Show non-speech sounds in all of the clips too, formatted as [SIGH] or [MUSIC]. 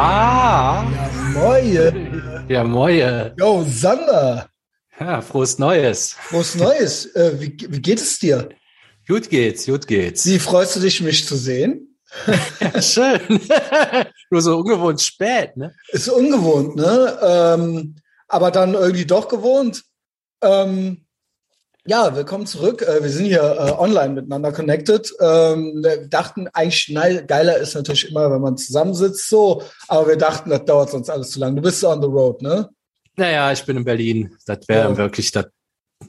Ah. Ja, moje. Ja, moje. Yo, Sander. Ja, frohes Neues. Frohes Neues. Äh, wie, wie geht es dir? Gut geht's, gut geht's. Wie freust du dich, mich zu sehen? ja, [LAUGHS] schön. [LAUGHS] Nur so ungewohnt spät, ne? Ist ungewohnt, ne? Ähm, aber dann irgendwie doch gewohnt. Ähm, ja, willkommen zurück. Äh, wir sind hier äh, online miteinander connected. Ähm, wir dachten eigentlich, nein, geiler ist natürlich immer, wenn man zusammensitzt, so. Aber wir dachten, das dauert sonst alles zu lang. Du bist on the road, ne? Naja, ich bin in Berlin. Das wäre Ja. wirklich, das,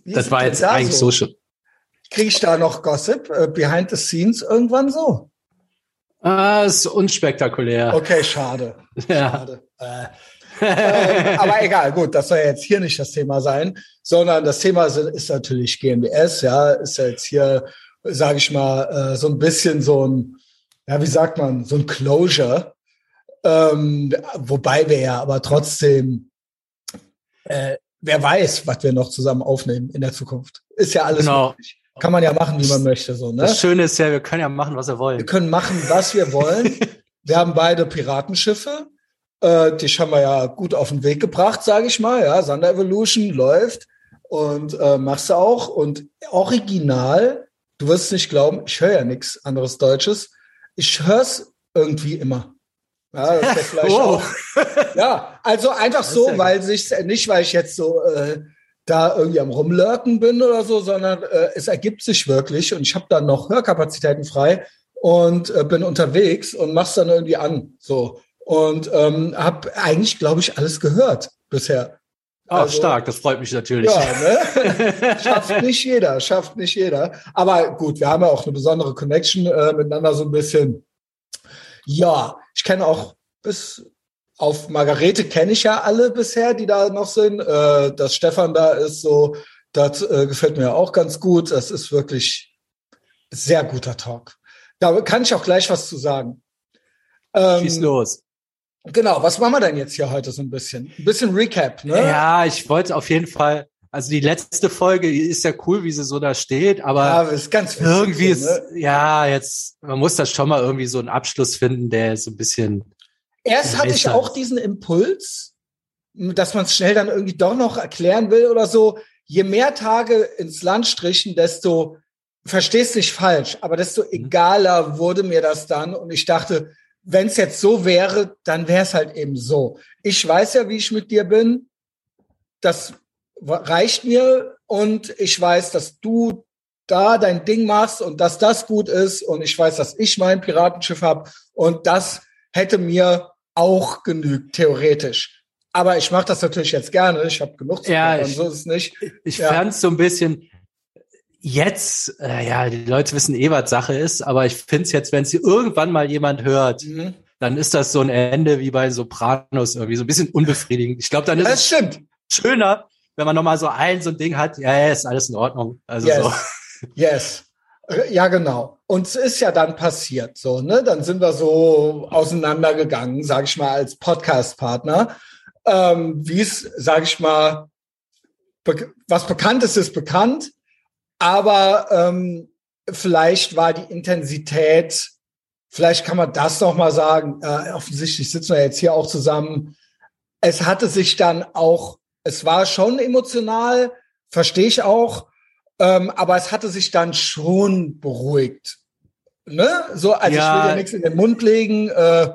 das war jetzt da eigentlich so schon. Kriege ich da noch Gossip, äh, behind the scenes irgendwann so? Ah, ist unspektakulär. Okay, schade. Ja. Schade. Äh. Ähm, aber egal, gut, das soll ja jetzt hier nicht das Thema sein, sondern das Thema ist, natürlich GMBS, ja, ist ja jetzt hier, sage ich mal, äh, so ein bisschen so ein, ja, wie sagt man, so ein Closure, ähm, wobei wir ja aber trotzdem, äh, wer weiß, was wir noch zusammen aufnehmen in der Zukunft. Ist ja alles Genau. möglich. Kann man ja machen, wie man möchte, so, ne? Das Schöne ist ja, wir können ja machen, was wir Wir wollen. können machen, was wir wollen. [LAUGHS] wir haben beide Piratenschiffe. Äh, die haben wir ja gut auf den Weg gebracht, sage ich mal. Ja, Sander Evolution läuft und äh, machst du auch. Und original, du wirst es nicht glauben, ich höre ja nichts anderes Deutsches. Ich höre es irgendwie immer. Ja, das ist [LAUGHS] vielleicht Oh. auch. Ja, also einfach so, ja weil sich nicht, weil ich jetzt so äh, da irgendwie am rumlurken bin oder so, sondern äh, es ergibt sich wirklich und ich habe dann noch Hörkapazitäten frei und äh, bin unterwegs und mach's dann irgendwie an, so und ähm, habe eigentlich, glaube ich, alles gehört bisher. Ah, Also- stark, das freut mich natürlich. Ja, ne? [LAUGHS] schafft nicht jeder, schafft nicht jeder. Aber gut, wir haben ja auch eine besondere Connection äh, miteinander so ein bisschen. Ja, ich kenne auch bis auf Margarete kenne ich ja alle bisher, die da noch sind. Äh, dass Stefan da ist, so, das äh, gefällt mir auch ganz gut. Das ist wirklich sehr guter Talk. Da kann ich auch gleich was zu sagen. Ähm, Schieß los. Genau, was machen wir denn jetzt hier heute so ein bisschen? Ein bisschen Recap, ne? Ja, ich wollte auf jeden Fall, also die letzte Folge ist ja cool, wie sie so da steht, aber Ja, das ist irgendwie ist, ne? ja, jetzt, man muss da schon mal irgendwie so einen Abschluss finden, der so ein bisschen, Erst hatte ich auch diesen Impuls, dass man es schnell dann irgendwie doch noch erklären will oder so. Je mehr Tage ins Land strichen, desto, verstehst nicht falsch, aber desto egaler wurde mir das dann. Und ich dachte, wenn es jetzt so wäre, dann wäre es halt eben so. Ich weiß ja, wie ich mit dir bin. Das reicht mir und ich weiß, dass du da dein Ding machst und dass das gut ist und ich weiß, dass ich mein Piratenschiff habe und das hätte mir auch genügt, theoretisch. Aber ich mache das natürlich jetzt gerne. Ich habe genug zu Ja, ich- so ist es nicht. ich Ja. fand so ein bisschen, jetzt, äh, ja, die Leute wissen eh, was Sache ist, aber ich finde es jetzt, wenn sie irgendwann mal jemand hört, Mhm. dann ist das so ein Ende wie bei Sopranos irgendwie, so ein bisschen unbefriedigend. Ich glaube, dann ist Das es stimmt. schöner, wenn man nochmal so ein, so ein Ding hat, ja, ja, ist alles in Ordnung. Also Yes. so. Yes. Ja, genau. Und es ist ja dann passiert, so, ne? Dann sind wir so auseinandergegangen, sage ich mal, als Podcast-Partner. Ähm, Wie es, sage ich mal, be was bekannt ist, ist bekannt. Aber ähm, vielleicht war die Intensität, vielleicht kann man das noch mal sagen. Äh, offensichtlich sitzen wir jetzt hier auch zusammen. Es hatte sich dann auch, es war schon emotional, verstehe ich auch. Ähm, aber es hatte sich dann schon beruhigt. Ne? So, also Ja. ich will dir nichts in den Mund legen. Äh,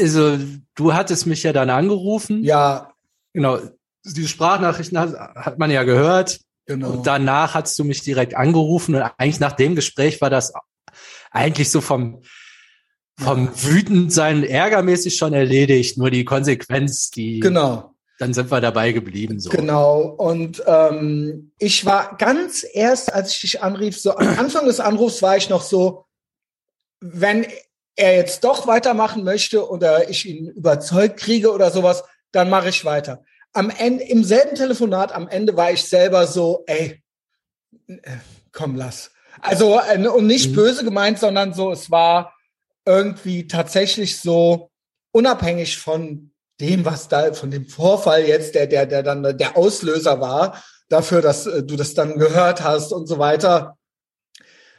Also, du hattest mich ja dann angerufen. ja, Genau. Die Sprachnachrichten hat, hat man ja gehört. Genau. Und danach hast du mich direkt angerufen und eigentlich nach dem Gespräch war das eigentlich so vom, vom Wütendsein ärgermäßig schon erledigt. Nur die Konsequenz, die, genau. dann sind wir dabei geblieben, so. Genau. Und ähm, ich war ganz erst, als ich dich anrief, so am [CLEARS THROAT] Anfang des Anrufs war ich noch so, wenn er jetzt doch weitermachen möchte oder ich ihn überzeugt kriege oder sowas, dann mache ich weiter. Am Ende, im selben Telefonat, am Ende war ich selber so, ey, äh, komm, lass. Also, äh, und nicht Mhm. böse gemeint, sondern so, es war irgendwie tatsächlich so unabhängig von dem, was da, von dem Vorfall jetzt, der, der, der dann der Auslöser war, dafür, dass äh, du das dann gehört hast und so weiter,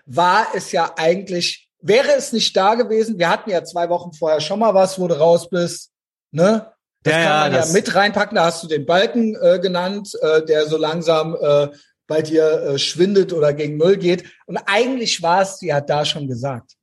war es ja eigentlich wäre es nicht da gewesen, wir hatten ja zwei Wochen vorher schon mal was, wo du raus bist, ne? Das ja, kann man ja, ja mit reinpacken, da hast du den Balken äh, genannt, äh, der so langsam äh, bei dir äh, schwindet oder gegen Müll geht. Und eigentlich war es ja da schon gesagt.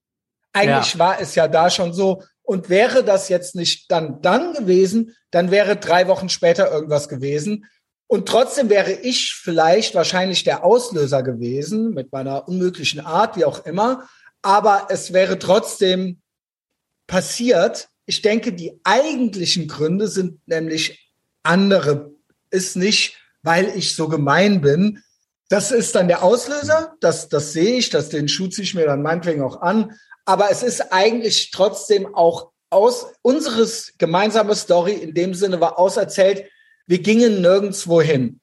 Eigentlich ja. war es ja da schon so. Und wäre das jetzt nicht dann dann gewesen, dann wäre drei Wochen später irgendwas gewesen. Und trotzdem wäre ich vielleicht wahrscheinlich der Auslöser gewesen mit meiner unmöglichen Art, wie auch immer. Aber es wäre trotzdem passiert. Ich denke, die eigentlichen Gründe sind nämlich andere. Ist nicht, weil ich so gemein bin. Das ist dann der Auslöser. Das, das sehe ich. Das, den Schuh ziehe ich mir dann meinetwegen auch an. Aber es ist eigentlich trotzdem auch aus unseres gemeinsame Story in dem Sinne war auserzählt, wir gingen nirgendwo hin.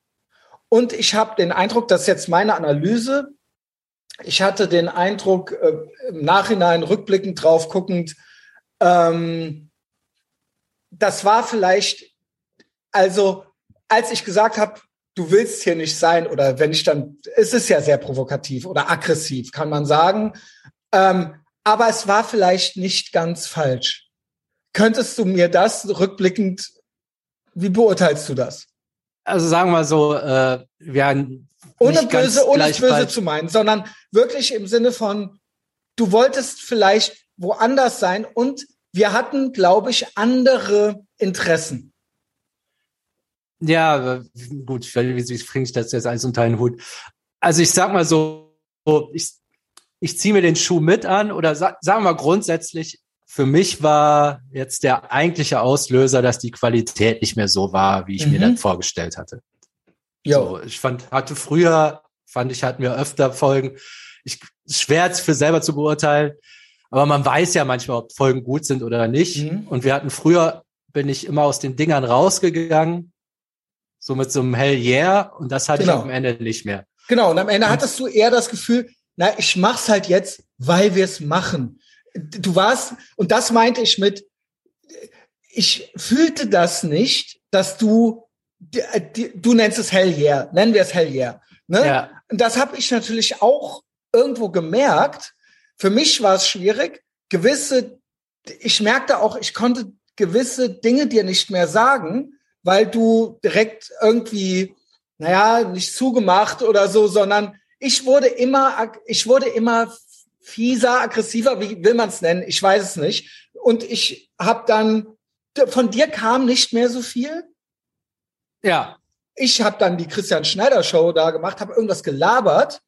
Und ich habe den Eindruck, dass jetzt meine Analyse, ich hatte den Eindruck, äh, im Nachhinein rückblickend drauf guckend, ähm, das war vielleicht, also als ich gesagt habe, du willst hier nicht sein, oder wenn ich dann, es ist ja sehr provokativ oder aggressiv, kann man sagen, ähm, aber es war vielleicht nicht ganz falsch. Könntest du mir das rückblickend, wie beurteilst du das? Also sagen wir so, äh, wir haben ohne böse, ohne böse zu meinen, sondern wirklich im Sinne von, du wolltest vielleicht woanders sein und wir hatten, glaube ich, andere Interessen. Ja, gut, wie, wie bringe ich das jetzt alles unter einen Hut? Also ich sag mal so, ich, ich ziehe mir den Schuh mit an oder sa sagen wir mal grundsätzlich, für mich war jetzt der eigentliche Auslöser, dass die Qualität nicht mehr so war, wie ich mhm. mir das vorgestellt hatte. Ja. So, ich fand, hatte früher, fand ich, hatten wir öfter Folgen. Ich, schwer für selber zu beurteilen, aber man weiß ja manchmal, ob Folgen gut sind oder nicht. Mhm. Und wir hatten früher, bin ich immer aus den Dingern rausgegangen, so mit so einem Hell yeah, und das hatte genau. ich am Ende nicht mehr. Genau, und am Ende und, hattest du eher das Gefühl, na, ich mach's halt jetzt, weil wir es machen du warst, und das meinte ich mit, ich fühlte das nicht, dass du, du nennst es Hell yeah, nennen wir es Hell yeah. Ne? Ja. Und das habe ich natürlich auch irgendwo gemerkt. Für mich war es schwierig, gewisse, ich merkte auch, ich konnte gewisse Dinge dir nicht mehr sagen, weil du direkt irgendwie, naja, nicht zugemacht oder so, sondern ich wurde immer, ich wurde immer fieser, aggressiver, wie will man es nennen? Ich weiß es nicht. Und ich habe dann, von dir kam nicht mehr so viel. Ja. Ich habe dann die Christian Schneider Show da gemacht, habe irgendwas gelabert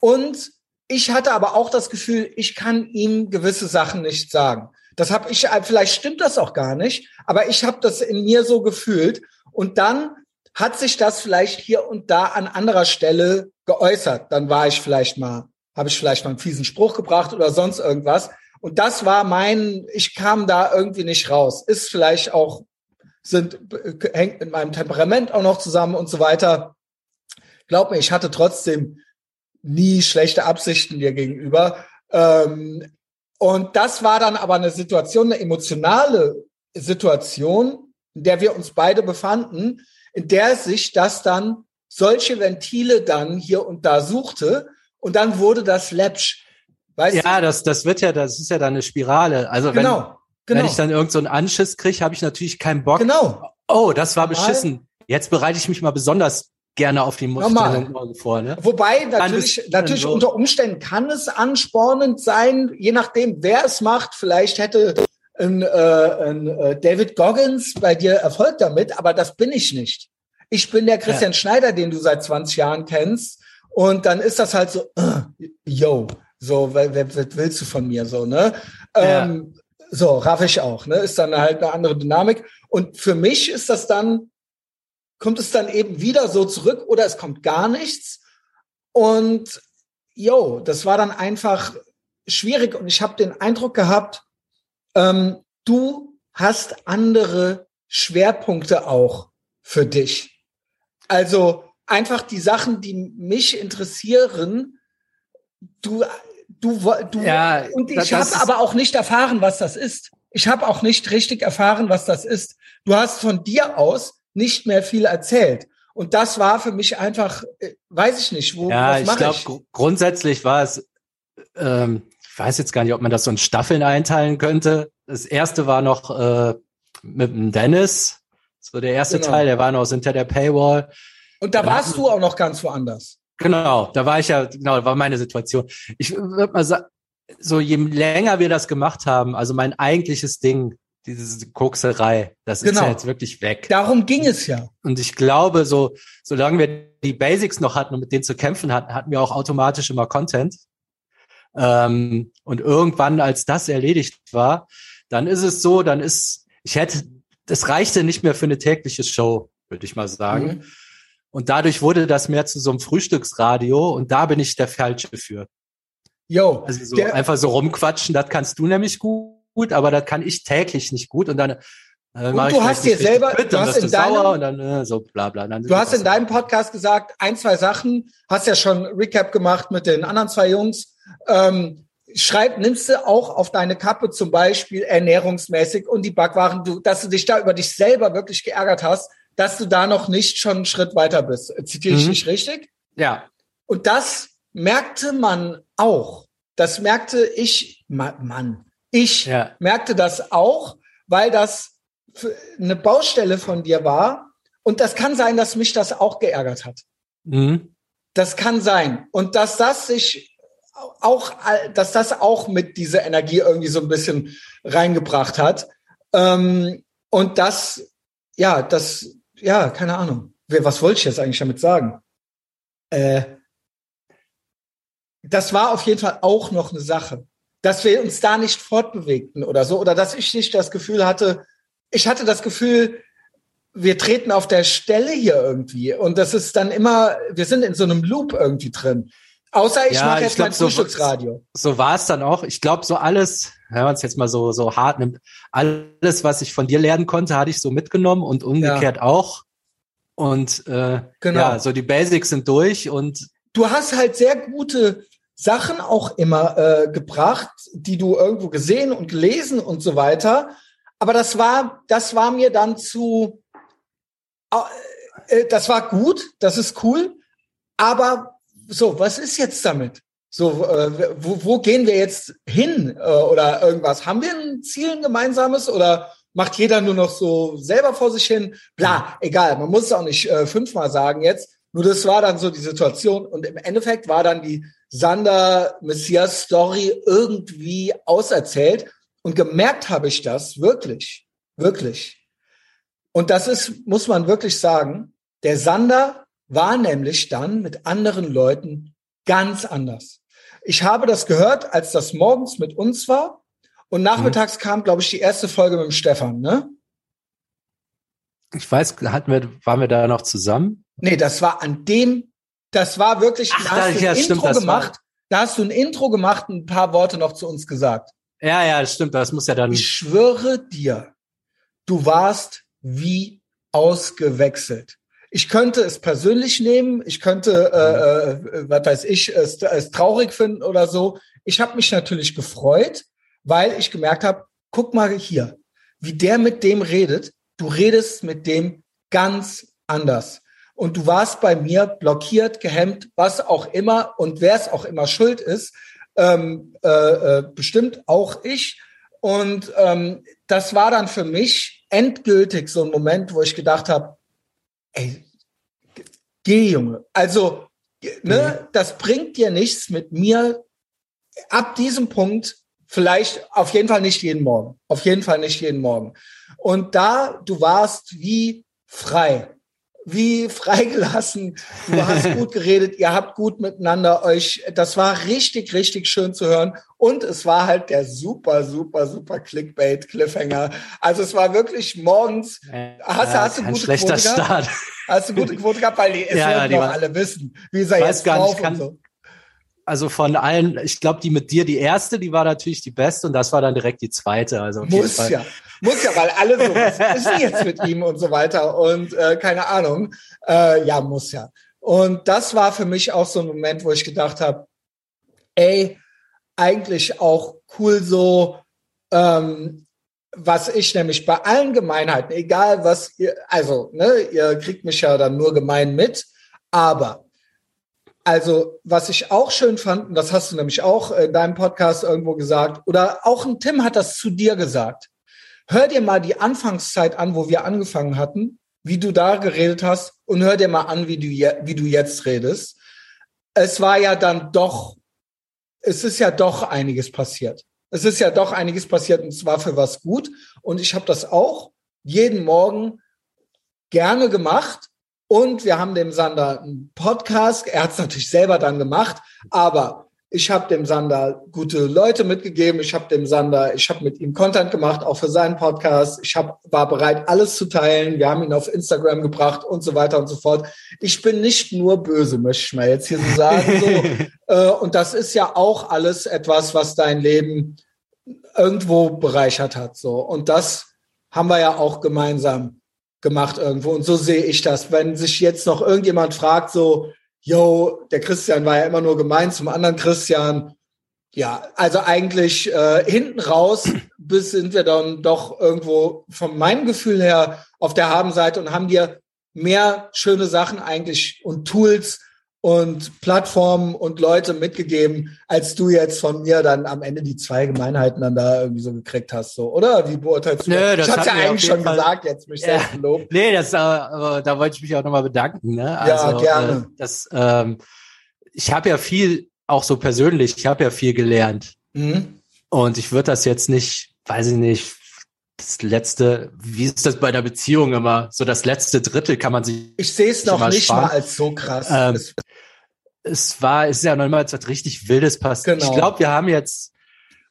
und ich hatte aber auch das Gefühl, ich kann ihm gewisse Sachen nicht sagen. Das habe ich, vielleicht stimmt das auch gar nicht, aber ich habe das in mir so gefühlt. Und dann hat sich das vielleicht hier und da an anderer Stelle geäußert. Dann war ich vielleicht mal habe ich vielleicht mal einen fiesen Spruch gebracht oder sonst irgendwas. Und das war mein, ich kam da irgendwie nicht raus. Ist vielleicht auch, sind, hängt mit meinem Temperament auch noch zusammen und so weiter. Glaub mir, ich hatte trotzdem nie schlechte Absichten dir gegenüber. Ähm, und das war dann aber eine Situation, eine emotionale Situation, in der wir uns beide befanden, in der sich das dann solche Ventile dann hier und da suchte und dann wurde das läppsch. Weißt ja, du? das, das wird ja, das ist ja dann eine Spirale. Also genau, wenn, genau. wenn ich dann irgendeinen so Anschiss kriege, habe ich natürlich keinen Bock. Genau. Oh, das war Normal. beschissen. Jetzt bereite ich mich mal besonders gerne auf die Stellung vor. Ne? Wobei natürlich, natürlich so. unter Umständen kann es anspornend sein, je nachdem, wer es macht. Vielleicht hätte ein, äh, ein äh, David Goggins bei dir Erfolg damit, aber das bin ich nicht. Ich bin der Christian ja. Schneider, den du seit 20 Jahren kennst. Und dann ist das halt so, uh, yo, so, wer, wer willst du von mir so, ne? Ja. Ähm, so, raff ich auch, ne? Ist dann halt eine andere Dynamik. Und für mich ist das dann, kommt es dann eben wieder so zurück oder es kommt gar nichts. Und yo, das war dann einfach schwierig. Und ich habe den Eindruck gehabt, ähm, du hast andere Schwerpunkte auch für dich. Also einfach die Sachen, die mich interessieren, du, du, du, ja, und ich habe aber auch nicht erfahren, was das ist. Ich habe auch nicht richtig erfahren, was das ist. Du hast von dir aus nicht mehr viel erzählt. Und das war für mich einfach, äh, weiß ich nicht, wo. Ja, ich glaube, grundsätzlich war es, ähm, ich weiß jetzt gar nicht, ob man das so in Staffeln einteilen könnte. Das erste war noch äh, mit dem Dennis. Das war der erste genau. Teil, der war noch hinter der Paywall. Und da warst du auch noch ganz woanders. Genau, da war ich ja, genau, war meine Situation. Ich würde mal sagen, so je länger wir das gemacht haben, also mein eigentliches Ding, diese Kokserei, das genau. ist ja jetzt wirklich weg. Darum ging es ja. Und ich glaube, so, solange wir die Basics noch hatten und mit denen zu kämpfen hatten, hatten wir auch automatisch immer Content. Ähm, und irgendwann, als das erledigt war, dann ist es so, dann ist, ich hätte, das reichte nicht mehr für eine tägliche Show, würde ich mal sagen. Mhm. Und dadurch wurde das mehr zu so einem Frühstücksradio und da bin ich der Falsche für. Jo, also so einfach so rumquatschen, das kannst du nämlich gut, aber das kann ich täglich nicht gut und dann äh, und du hast dir selber, du hast in deinem, dann äh, so bla bla. Du hast in deinem Podcast gesagt, ein, zwei Sachen, hast ja schon Recap gemacht mit den anderen zwei Jungs. Ähm, schreib, nimmst du auch auf deine Kappe zum Beispiel ernährungsmäßig und die Backwaren, du, dass du dich da über dich selber wirklich geärgert hast, dass du da noch nicht schon einen Schritt weiter bist. Zitiere ich mhm. nicht richtig? Ja. Und das merkte man auch. Das merkte ich, Mann, ich ja. merkte das auch, weil das eine Baustelle von dir war. Und das kann sein, dass mich das auch geärgert hat. Mhm. Das kann sein. Und dass das sich auch, dass das auch mit dieser Energie irgendwie so ein bisschen reingebracht hat. Ähm, und das, ja, das, ja, keine Ahnung. Was wollte ich jetzt eigentlich damit sagen? Äh, das war auf jeden Fall auch noch eine Sache, dass wir uns da nicht fortbewegten oder so, oder dass ich nicht das Gefühl hatte, ich hatte das Gefühl, wir treten auf der Stelle hier irgendwie. Und das ist dann immer, wir sind in so einem Loop irgendwie drin. Außer ich ja, mache jetzt glaub, mein Frühstücksradio. So, so war es dann auch. Ich glaube, so alles, wenn man es jetzt mal so, so hart nimmt, alles, was ich von dir lernen konnte, hatte ich so mitgenommen und umgekehrt ja. auch. Und äh, genau. ja, so die Basics sind durch und du hast halt sehr gute Sachen auch immer äh, gebracht, die du irgendwo gesehen und gelesen und so weiter. Aber das war, das war mir dann zu, äh, äh, das war gut, das ist cool. Aber so, was ist jetzt damit? So, äh, wo, wo gehen wir jetzt hin äh, oder irgendwas? Haben wir ein Ziel ein gemeinsames oder macht jeder nur noch so selber vor sich hin? Bla, egal. Man muss es auch nicht äh, fünfmal sagen jetzt. Nur das war dann so die Situation und im Endeffekt war dann die Sander Messias Story irgendwie auserzählt und gemerkt habe ich das wirklich, wirklich. Und das ist, muss man wirklich sagen, der Sander war nämlich dann mit anderen Leuten ganz anders. Ich habe das gehört, als das morgens mit uns war und nachmittags mhm. kam, glaube ich, die erste Folge mit dem Stefan, ne? Ich weiß, hatten wir, waren wir da noch zusammen? Nee, das war an dem, das war wirklich, Ach, da hast du ja, ein Intro stimmt, gemacht. Da hast du ein Intro gemacht, und ein paar Worte noch zu uns gesagt. Ja, ja, das stimmt. Das muss ja dann. Ich schwöre dir, du warst wie ausgewechselt. Ich könnte es persönlich nehmen, ich könnte, äh, äh, was weiß ich, es, es traurig finden oder so. Ich habe mich natürlich gefreut, weil ich gemerkt habe, guck mal hier, wie der mit dem redet. Du redest mit dem ganz anders. Und du warst bei mir blockiert, gehemmt, was auch immer und wer es auch immer schuld ist ähm, äh, äh, bestimmt auch ich. Und ähm, das war dann für mich endgültig so ein Moment, wo ich gedacht habe, ey, geh Junge. Also, ne, mhm. das bringt dir nichts mit mir ab diesem Punkt, vielleicht auf jeden Fall nicht jeden Morgen. Auf jeden Fall nicht jeden Morgen. Und da, du warst wie frei wie freigelassen. Du hast gut geredet, ihr habt gut miteinander euch. Das war richtig, richtig schön zu hören. Und es war halt der super, super, super Clickbait, Cliffhanger. Also es war wirklich morgens. Hast, ja, hast du gute schlechter Quote Start. Gehabt? Hast du gute Quote gehabt, weil die, es [LAUGHS] ja, ja, alle wissen, wie sei jetzt gar nicht, kann, so. Also von allen, ich glaube, die mit dir, die erste, die war natürlich die beste und das war dann direkt die zweite. Also Muss ja. Muss ja, weil alle so, was ist jetzt mit ihm und so weiter und äh, keine Ahnung. Äh, ja, muss ja. Und das war für mich auch so ein Moment, wo ich gedacht habe, ey, eigentlich auch cool so, ähm, was ich nämlich bei allen Gemeinheiten, egal was ihr, also, ne, ihr kriegt mich ja dann nur gemein mit, aber Also, was ich auch schön fand, und das hast du nämlich auch in deinem Podcast irgendwo gesagt, oder auch ein Tim hat das zu dir gesagt. Hör dir mal die Anfangszeit an, wo wir angefangen hatten, wie du da geredet hast, und hör dir mal an, wie du, wie du jetzt redest. Es war ja dann doch, es ist ja doch einiges passiert. Es ist ja doch einiges passiert und zwar für was gut. Und ich habe das auch jeden Morgen gerne gemacht und wir haben dem Sander einen Podcast. Er hat es natürlich selber dann gemacht, aber ich habe dem Sander gute Leute mitgegeben. Ich habe dem Sander, ich habe mit ihm Content gemacht, auch für seinen Podcast. Ich hab, war bereit, alles zu teilen. Wir haben ihn auf Instagram gebracht und so weiter und so fort. Ich bin nicht nur böse, möchte ich mal jetzt hier so sagen. So. [LAUGHS] äh, und das ist ja auch alles etwas, was dein Leben irgendwo bereichert hat. So. Und das haben wir ja auch gemeinsam gemacht irgendwo. Und so sehe ich das. Wenn sich jetzt noch irgendjemand fragt, so, yo, der Christian war ja immer nur gemein zum anderen Christian. Ja, also eigentlich äh, hinten raus bis sind wir dann doch irgendwo von meinem Gefühl her auf der Habenseite und haben dir mehr schöne Sachen eigentlich und Tools und Plattformen und Leute mitgegeben, als du jetzt von mir dann am Ende die zwei Gemeinheiten dann da irgendwie so gekriegt hast, so, oder? Wie beurteilst du Nö, das? Ich hab's ja eigentlich schon Fall, gesagt, jetzt mich ja, selbst gelobt. Nee, das, aber da wollte ich mich auch nochmal bedanken. Ne? Also, ja, gerne. Äh, das, ähm, ich habe ja viel, auch so persönlich, ich habe ja viel gelernt. Mhm. Und ich würde das jetzt nicht, weiß ich nicht, das letzte, wie ist das bei der Beziehung immer? So das letzte Drittel kann man sich. Ich sehe es noch nicht sparen. mal als so krass. Ähm, es war, es ist ja noch mal etwas richtig Wildes passiert. Genau. Ich glaube, wir haben jetzt,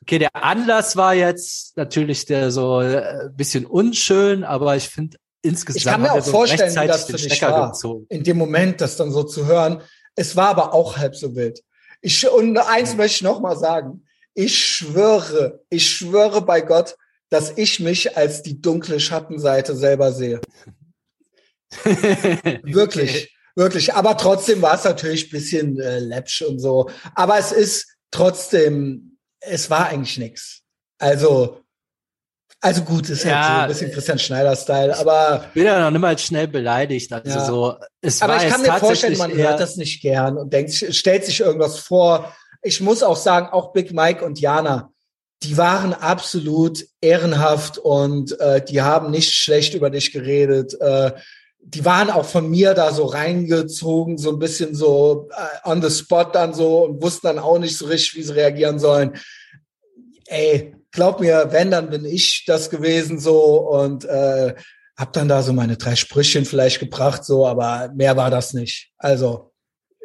okay, der Anlass war jetzt natürlich der so äh, bisschen unschön, aber ich finde insgesamt. Ich kann mir auch so vorstellen, wie das für dich war, gezogen. in dem Moment, das dann so zu hören. Es war aber auch halb so wild. Ich, und eins möchte ich noch mal sagen. Ich schwöre, ich schwöre bei Gott, dass ich mich als die dunkle Schattenseite selber sehe. [LAUGHS] Wirklich. Wirklich, aber trotzdem war es natürlich bisschen äh, läppsch und so. Aber es ist trotzdem, es war eigentlich nix. Also, also gut, ist ja, halt so ein bisschen Christian Schneider-Style, aber. Ich bin ja noch niemals schnell beleidigt. Also ja. so, es aber war ich kann mir vorstellen, man hört das nicht gern und denkt, stellt sich irgendwas vor. Ich muss auch sagen, auch Big Mike und Jana, die waren absolut ehrenhaft und äh, die haben nicht schlecht über dich geredet. Äh, die waren auch von mir da so reingezogen, so ein bisschen so äh, on the spot dann so und wussten dann auch nicht so richtig, wie sie reagieren sollen. Ey, glaub mir, wenn, dann bin ich das gewesen so und äh, hab dann da so meine drei Sprüchchen vielleicht gebracht, so, aber mehr war das nicht. Also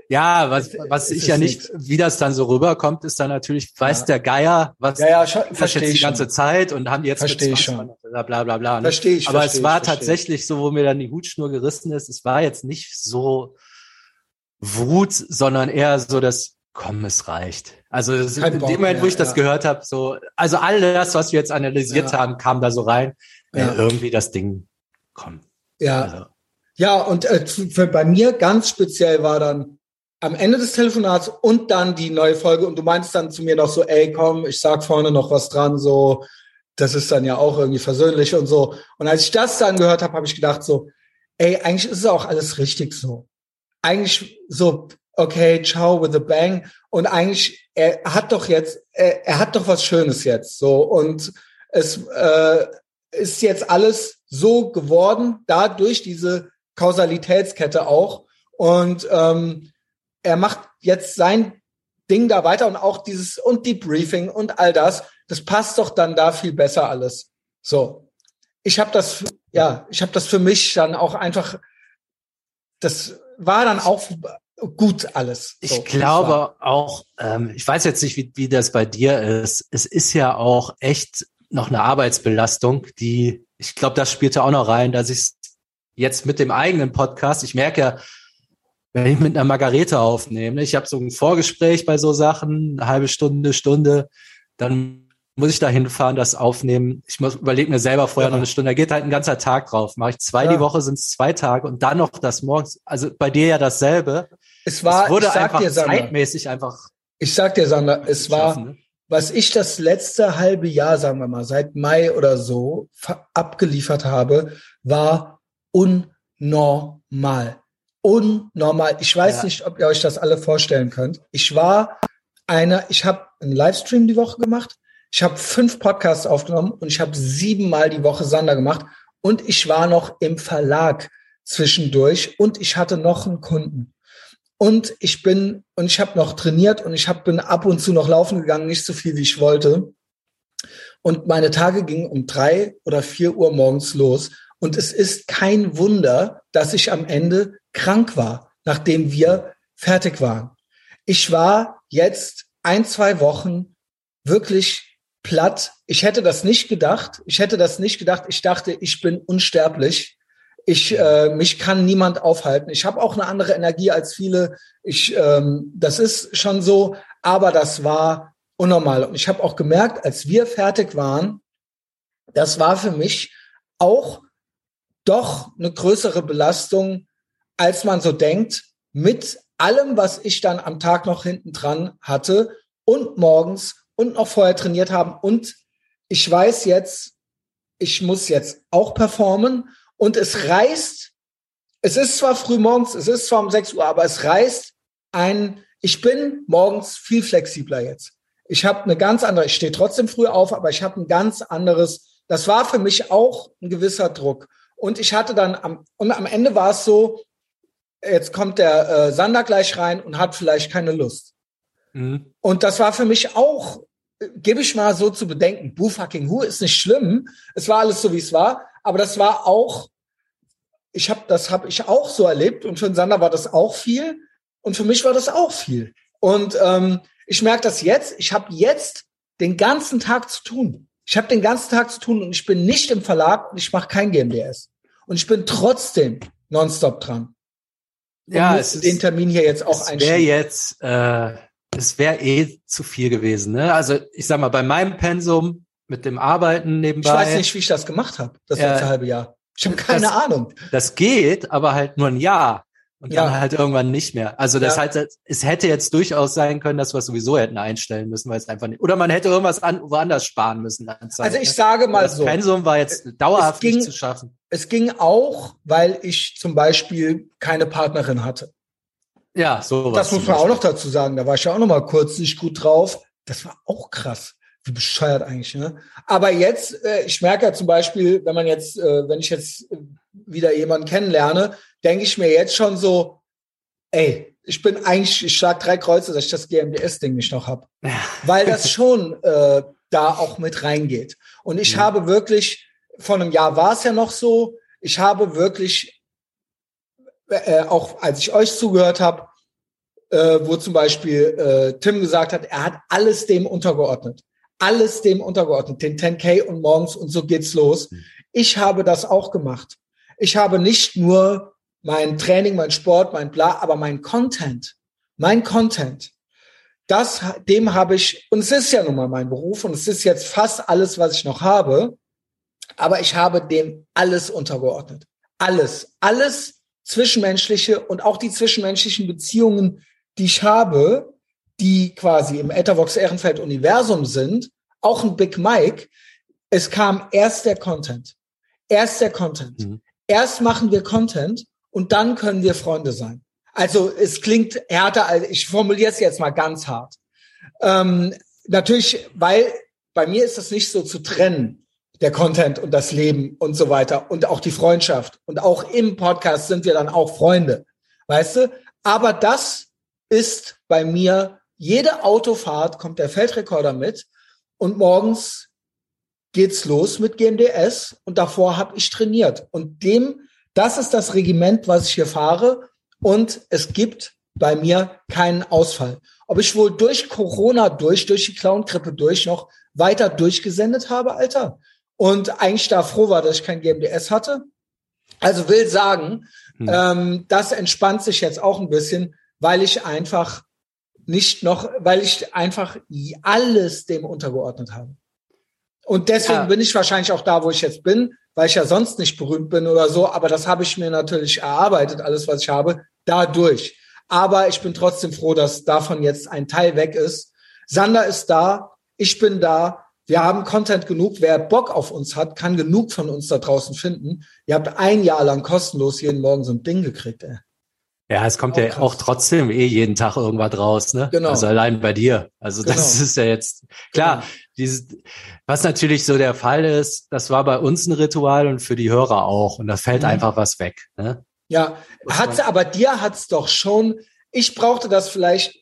ja, was, was ich ja nicht, nicht, wie das dann so rüberkommt, ist dann natürlich, weiß ja. der Geier, was ja, ja, schon, jetzt die ganze. Zeit und haben jetzt verstehe ich schon. bla bla bla bla. Ne? Verstehe ich. Aber versteh es war ich, tatsächlich so, wo mir dann die Hutschnur gerissen ist, es war jetzt nicht so Wut, sondern eher so das, komm, es reicht. Also in dem Moment, mehr, wo ich das gehört habe, so, also all das, was wir jetzt analysiert haben, kam da so rein. Ja. irgendwie das Ding, komm. Ja. Also. Ja, und äh, für, bei mir ganz speziell war dann am Ende des Telefonats und dann die neue Folge und du meinst dann zu mir noch so, ey, komm, ich sag vorne noch was dran, so, das ist dann ja auch irgendwie versöhnlich und so. Und als ich das dann gehört habe, habe ich gedacht so, ey, eigentlich ist es auch alles richtig so. Eigentlich so, okay, ciao with a bang. Und eigentlich, er hat doch jetzt, er, er hat doch was Schönes jetzt, so. Und es äh, ist jetzt alles so geworden, dadurch diese Kausalitätskette auch. Und ähm, er macht jetzt sein Ding da weiter und auch dieses und die Briefing und all das, das passt doch dann da viel besser alles. So, ich habe das, ja, ich habe das für mich dann auch einfach, das war dann auch gut alles. So, ich glaube auch, ähm, ich weiß jetzt nicht, wie, wie das bei dir ist. Es ist ja auch echt noch eine Arbeitsbelastung, die, ich glaube, das spielte auch noch rein, dass ich jetzt mit dem eigenen Podcast, ich merke ja, wenn ich mit einer Margarete aufnehme, ich habe so ein Vorgespräch bei so Sachen, eine halbe Stunde, Stunde, dann muss ich da hinfahren, das aufnehmen. Ich muss überlege mir selber vorher ja. noch eine Stunde. Da geht halt ein ganzer Tag drauf. Mache ich zwei ja. die Woche, sind es zwei Tage und dann noch das morgens. Also bei dir ja dasselbe. Es war, es wurde ich sag einfach dir, Sander, zeitmäßig einfach. Ich sag dir, Sander, es war, ne? was ich das letzte halbe Jahr, sagen wir mal, seit Mai oder so abgeliefert habe, war unnormal unnormal. Ich weiß ja. nicht, ob ihr euch das alle vorstellen könnt. Ich war einer, ich habe einen Livestream die Woche gemacht. Ich habe fünf Podcasts aufgenommen und ich habe siebenmal die Woche Sander gemacht. Und ich war noch im Verlag zwischendurch und ich hatte noch einen Kunden. Und ich bin, und ich habe noch trainiert und ich hab, bin ab und zu noch laufen gegangen, nicht so viel, wie ich wollte. Und meine Tage gingen um drei oder vier Uhr morgens los. Und es ist kein Wunder, dass ich am Ende krank war, nachdem wir fertig waren. Ich war jetzt ein, zwei Wochen wirklich platt. Ich hätte das nicht gedacht. Ich hätte das nicht gedacht. Ich dachte, ich bin unsterblich. Ich, äh, mich kann niemand aufhalten. Ich habe auch eine andere Energie als viele. Ich, ähm, das ist schon so, aber das war unnormal. Und ich habe auch gemerkt, als wir fertig waren, das war für mich auch doch eine größere Belastung, als man so denkt, mit allem, was ich dann am Tag noch hinten dran hatte und morgens und noch vorher trainiert haben. Und ich weiß jetzt, ich muss jetzt auch performen und es reißt, es ist zwar früh morgens, es ist zwar um 6 Uhr, aber es reißt ein, ich bin morgens viel flexibler jetzt. Ich habe eine ganz andere, ich stehe trotzdem früh auf, aber ich habe ein ganz anderes, das war für mich auch ein gewisser Druck. Und ich hatte dann am, und am Ende war es so, jetzt kommt der äh, Sander gleich rein und hat vielleicht keine Lust. Mhm. Und das war für mich auch, äh, gebe ich mal so zu bedenken, boo fucking who ist nicht schlimm. Es war alles so, wie es war. Aber das war auch, ich habe, das habe ich auch so erlebt und für den Sander war das auch viel und für mich war das auch viel. Und ähm, ich merke das jetzt. Ich habe jetzt den ganzen Tag zu tun. Ich habe den ganzen Tag zu tun und ich bin nicht im Verlag und ich mache kein GMDS. Und ich bin trotzdem nonstop dran. Und ja, es ist, den Termin hier jetzt auch einschieben. Wäre jetzt, äh, es wäre eh zu viel gewesen. Ne? Also ich sag mal, bei meinem Pensum mit dem Arbeiten nebenbei. Ich weiß nicht, wie ich das gemacht habe, das letzte halbe Jahr. Ich habe keine das, Ahnung. Das geht, aber halt nur ein Jahr. Und ja. dann halt irgendwann nicht mehr. Also das ja. heißt, es hätte jetzt durchaus sein können, dass wir es sowieso hätten einstellen müssen, weil es einfach nicht. Oder man hätte irgendwas an, woanders sparen müssen. Also ich sage mal das so. Das Pensum war jetzt dauerhaft ging, nicht zu schaffen. Es ging auch, weil ich zum Beispiel keine Partnerin hatte. Ja, so Das muss man auch noch dazu sagen. Da war ich ja auch noch mal kurz nicht gut drauf. Das war auch krass. Wie bescheuert eigentlich, ne? Aber jetzt, äh, ich merke ja zum Beispiel, wenn man jetzt, äh, wenn ich jetzt äh, wieder jemanden kennenlerne, denke ich mir jetzt schon so, ey, ich bin eigentlich, ich schlag drei Kreuze, dass ich das GMDS-Ding nicht noch hab, Weil das schon äh, da auch mit reingeht. Und ich ja. habe wirklich, vor einem Jahr war es ja noch so, ich habe wirklich, äh, auch als ich euch zugehört habe, äh, wo zum Beispiel äh, Tim gesagt hat, er hat alles dem untergeordnet. Alles dem untergeordnet, den 10K und morgens und so geht's los. Hm. Ich habe das auch gemacht. Ich habe nicht nur mein Training, mein Sport, mein Bla, aber mein Content, mein Content, das, dem habe ich, und es ist ja nun mal mein Beruf und es ist jetzt fast alles, was ich noch habe, aber ich habe dem alles untergeordnet. Alles, alles zwischenmenschliche und auch die zwischenmenschlichen Beziehungen, die ich habe, die quasi im Ethervox Ehrenfeld Universum sind, auch ein Big Mike. Es kam erst der Content. Erst der Content. Mhm. Erst machen wir Content und dann können wir Freunde sein. Also es klingt härter, als ich formuliere es jetzt mal ganz hart. Ähm, natürlich, weil bei mir ist das nicht so zu trennen, der Content und das Leben und so weiter und auch die Freundschaft. Und auch im Podcast sind wir dann auch Freunde, weißt du? Aber das ist bei mir, jede Autofahrt kommt der Feldrekorder mit und morgens geht's los mit GMDS und davor habe ich trainiert. Und dem, das ist das Regiment, was ich hier fahre. Und es gibt bei mir keinen Ausfall. Ob ich wohl durch Corona durch, durch die Clown-Grippe durch noch weiter durchgesendet habe, Alter. Und eigentlich da froh war, dass ich kein GMDS hatte. Also will sagen, hm. ähm, das entspannt sich jetzt auch ein bisschen, weil ich einfach nicht noch, weil ich einfach alles dem untergeordnet habe. Und deswegen ja. bin ich wahrscheinlich auch da, wo ich jetzt bin, weil ich ja sonst nicht berühmt bin oder so. Aber das habe ich mir natürlich erarbeitet, alles, was ich habe, dadurch. Aber ich bin trotzdem froh, dass davon jetzt ein Teil weg ist. Sander ist da, ich bin da. Wir haben Content genug. Wer Bock auf uns hat, kann genug von uns da draußen finden. Ihr habt ein Jahr lang kostenlos jeden Morgen so ein Ding gekriegt, ey. Ja, es kommt auch ja krass. auch trotzdem eh jeden Tag irgendwas raus, ne? Genau. Also allein bei dir. Also genau. das ist ja jetzt klar. Genau. Dieses, was natürlich so der Fall ist, das war bei uns ein Ritual und für die Hörer auch. Und da fällt mhm. einfach was weg. Ne? Ja, hat's, aber dir hat's doch schon. Ich brauchte das vielleicht,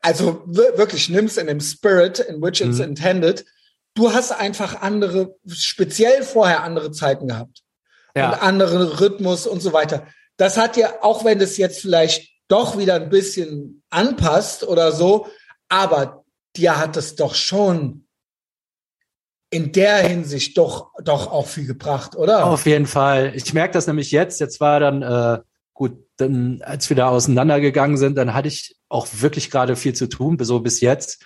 also wirklich nimm's in dem Spirit, in which it's mhm. intended. Du hast einfach andere, speziell vorher andere Zeiten gehabt ja. und anderen Rhythmus und so weiter das hat ja, auch wenn es jetzt vielleicht doch wieder ein bisschen anpasst oder so, aber dir hat es doch schon in der Hinsicht doch, doch auch viel gebracht, oder? Auf jeden Fall. Ich merke das nämlich jetzt. Jetzt war dann, äh, gut, dann, als wir da auseinandergegangen sind, dann hatte ich auch wirklich gerade viel zu tun, so bis jetzt.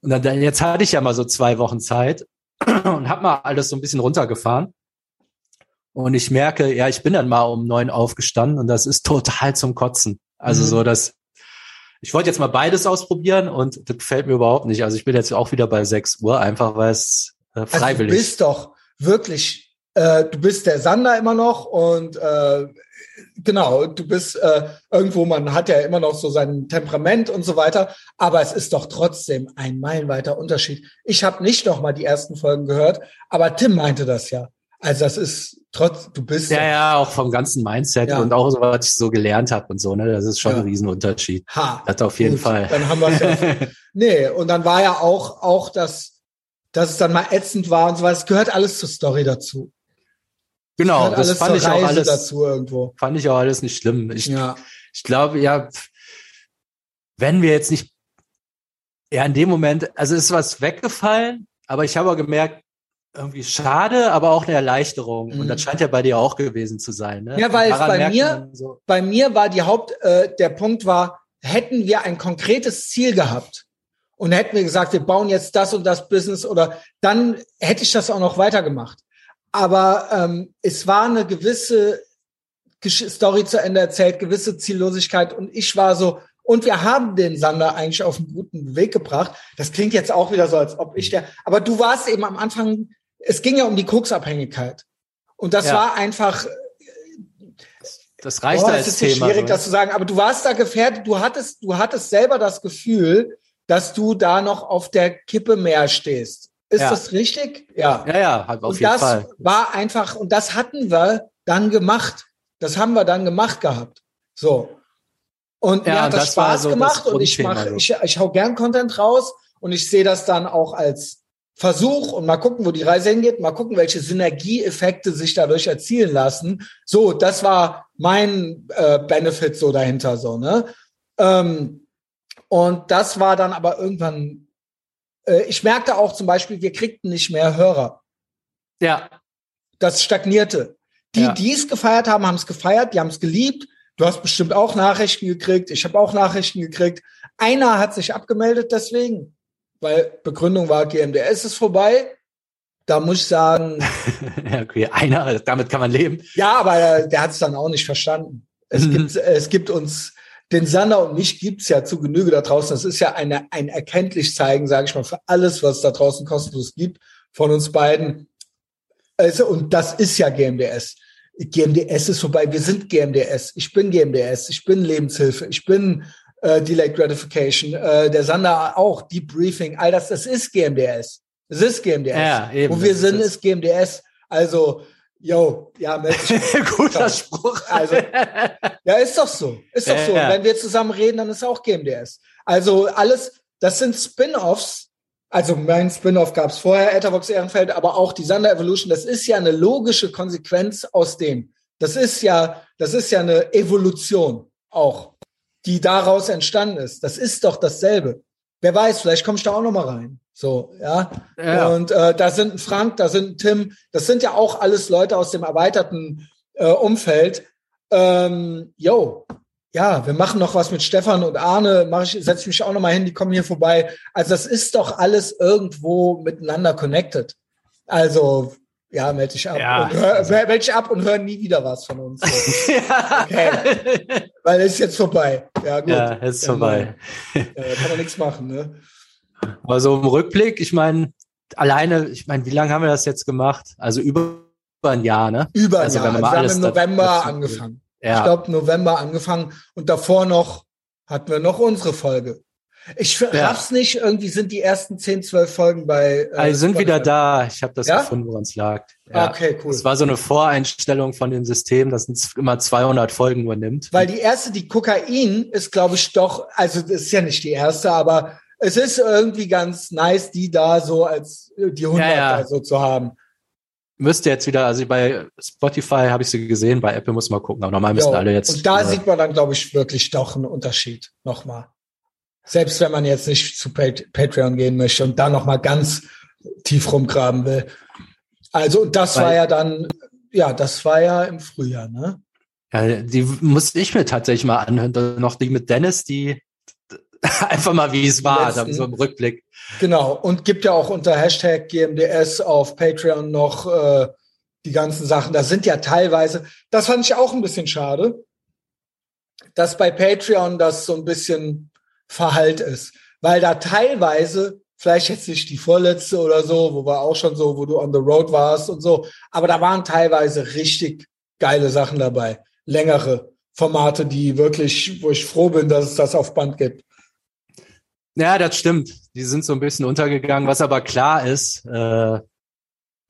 Und dann, jetzt hatte ich ja mal so zwei Wochen Zeit [CLEARS THROAT] und habe mal alles so ein bisschen runtergefahren. Und ich merke, ja, ich bin dann mal um neun aufgestanden und das ist total zum Kotzen. Also mhm. so, dass ich wollte jetzt mal beides ausprobieren und das gefällt mir überhaupt nicht. Also ich bin jetzt auch wieder bei sechs Uhr, einfach weil es äh, freiwillig. Also du bist doch wirklich, äh, du bist der Sander immer noch und äh, genau, du bist äh, irgendwo, man hat ja immer noch so sein Temperament und so weiter, aber es ist doch trotzdem ein meilenweiter Unterschied. Ich habe nicht noch mal die ersten Folgen gehört, aber Tim meinte das ja. Also das ist trotz, du bist ja ja auch vom ganzen Mindset ja. und auch so was ich so gelernt habe und so ne, das ist schon ja. ein Riesenunterschied. Ha, das auf jeden Gut, Fall. Dann haben wir ja. [LAUGHS] nee und dann war ja auch auch das, dass es dann mal ätzend war und so was. Es gehört alles zur Story dazu. Genau, das fand ich auch alles dazu irgendwo. Fand ich auch alles nicht schlimm. Ich, ja. ich glaube ja, wenn wir jetzt nicht ja in dem Moment, also ist was weggefallen, aber ich habe auch gemerkt, irgendwie schade, aber auch eine Erleichterung. Mhm. Und das mhm. scheint ja bei dir auch gewesen zu sein. Ne? Ja, weil bei mir, so bei mir war die Haupt, äh, der Punkt war, hätten wir ein konkretes Ziel gehabt und hätten wir gesagt, wir bauen jetzt das und das Business oder dann hätte ich das auch noch weitergemacht. Aber ähm, es war eine gewisse Story zu Ende erzählt, gewisse Ziellosigkeit und ich war so, und wir haben den Sander eigentlich auf einen guten Weg gebracht. Das klingt jetzt auch wieder so, als ob ich der, aber du warst eben am Anfang es ging ja um die Koksabhängigkeit. Und das ja. war einfach. Das reicht oh, als das ist Thema. schwierig, oder? das zu sagen. Aber du warst da gefährdet. Du hattest, du hattest selber das Gefühl, dass du da noch auf der Kippe mehr stehst. Ist ja. das richtig? Ja. Ja, ja, auf und jeden das Fall. war einfach, und das hatten wir dann gemacht. Das haben wir dann gemacht gehabt. So. Und ja, mir hat das, das Spaß so gemacht und ich mache, ich, ich hau gern Content raus und ich sehe das dann auch als Versuch und mal gucken, wo die Reise hingeht, mal gucken, welche Synergieeffekte sich dadurch erzielen lassen. So, das war mein äh, Benefit so dahinter, so, ne? Ähm, und das war dann aber irgendwann, äh, ich merkte auch zum Beispiel, wir kriegten nicht mehr Hörer. Ja. Das stagnierte. Die, ja. die es gefeiert haben, haben es gefeiert, die haben es geliebt. Du hast bestimmt auch Nachrichten gekriegt, ich habe auch Nachrichten gekriegt. Einer hat sich abgemeldet deswegen weil Begründung war, GMDS ist vorbei. Da muss ich sagen. [LAUGHS] okay, einer, damit kann man leben. Ja, aber der, der hat es dann auch nicht verstanden. Es mhm. gibt, es gibt uns, den Sander und mich gibt's ja zu Genüge da draußen. Das ist ja eine, ein erkenntlich zeigen, sage ich mal, für alles, was es da draußen kostenlos gibt, von uns beiden. Also, und das ist ja GMDS. GMDS ist vorbei. Wir sind GMDS. Ich bin GMDS. Ich bin Lebenshilfe. Ich bin äh, Delayed Gratification, äh, der Sander auch, Debriefing, all das, das ist GMDS. Es ist GMDS. Ja, eben, Wo wir sind, ist GMDS. Also, yo, ja, [LAUGHS] Guter Spruch. Also, ja, ist doch so. Ist doch ja, so. Ja. Wenn wir zusammen reden, dann ist auch GMDS. Also alles, das sind Spin-offs. Also mein Spin-off gab es vorher, Etherbox Ehrenfeld, aber auch die Sander Evolution. Das ist ja eine logische Konsequenz aus dem. Das ist ja, das ist ja eine Evolution auch die daraus entstanden ist. Das ist doch dasselbe. Wer weiß, vielleicht kommst du da auch noch mal rein. So, ja. ja. Und äh, da sind ein Frank, da sind ein Tim, das sind ja auch alles Leute aus dem erweiterten äh, Umfeld. Ähm, yo, ja, wir machen noch was mit Stefan und Arne, mach ich, setze ich mich auch noch mal hin, die kommen hier vorbei. Also das ist doch alles irgendwo miteinander connected. Also ja, melde dich ab. Ja. Hör, melde dich ab und hör nie wieder was von uns. ja. [LAUGHS] Okay. Weil es ist jetzt vorbei. Ja, gut. Ja, ist ja, vorbei. Ja, kann man nichts machen, ne? Also im Rückblick, ich meine, alleine, ich meine, wie lange haben wir das jetzt gemacht? Also über ein Jahr, ne? Über ein also, Jahr. Also wir haben im November dazu, angefangen. Ja. Ich glaube, November angefangen und davor noch hatten wir noch unsere Folge. Ich ja. raff's nicht, irgendwie sind die ersten 10, 12 Folgen bei. Äh, also sind wieder da. Ich habe das ja? gefunden, woran es lag. Ja. Okay, cool. Es war so eine Voreinstellung von dem System, das immer 200 Folgen übernimmt. Weil die erste, die Kokain, ist, glaube ich, doch, also das ist ja nicht die erste, aber es ist irgendwie ganz nice, die da so als die 100 ja, ja. so zu haben. Müsste jetzt wieder, also bei Spotify habe ich sie gesehen, bei Apple muss man gucken, aber normal müssen jo. alle jetzt. Und da äh, sieht man dann, glaube ich, wirklich doch einen Unterschied nochmal. Selbst wenn man jetzt nicht zu Patreon gehen möchte und da nochmal ganz tief rumgraben will. Also das Weil, war ja dann, ja, das war ja im Frühjahr, ne? Ja, die musste ich mir tatsächlich mal anhören. Noch die mit Dennis, die [LAUGHS] einfach mal wie es war, letzten, so im Rückblick. Genau. Und gibt ja auch unter Hashtag GMDS auf Patreon noch äh, die ganzen Sachen. Da sind ja teilweise, das fand ich auch ein bisschen schade, dass bei Patreon das so ein bisschen verhallt ist. Weil da teilweise, vielleicht jetzt nicht die vorletzte oder so, wo wir auch schon so, wo du on the road warst und so, aber da waren teilweise richtig geile Sachen dabei. Längere Formate, die wirklich, wo ich froh bin, dass es das auf Band gibt. Ja, das stimmt. Die sind so ein bisschen untergegangen, was aber klar ist. Äh,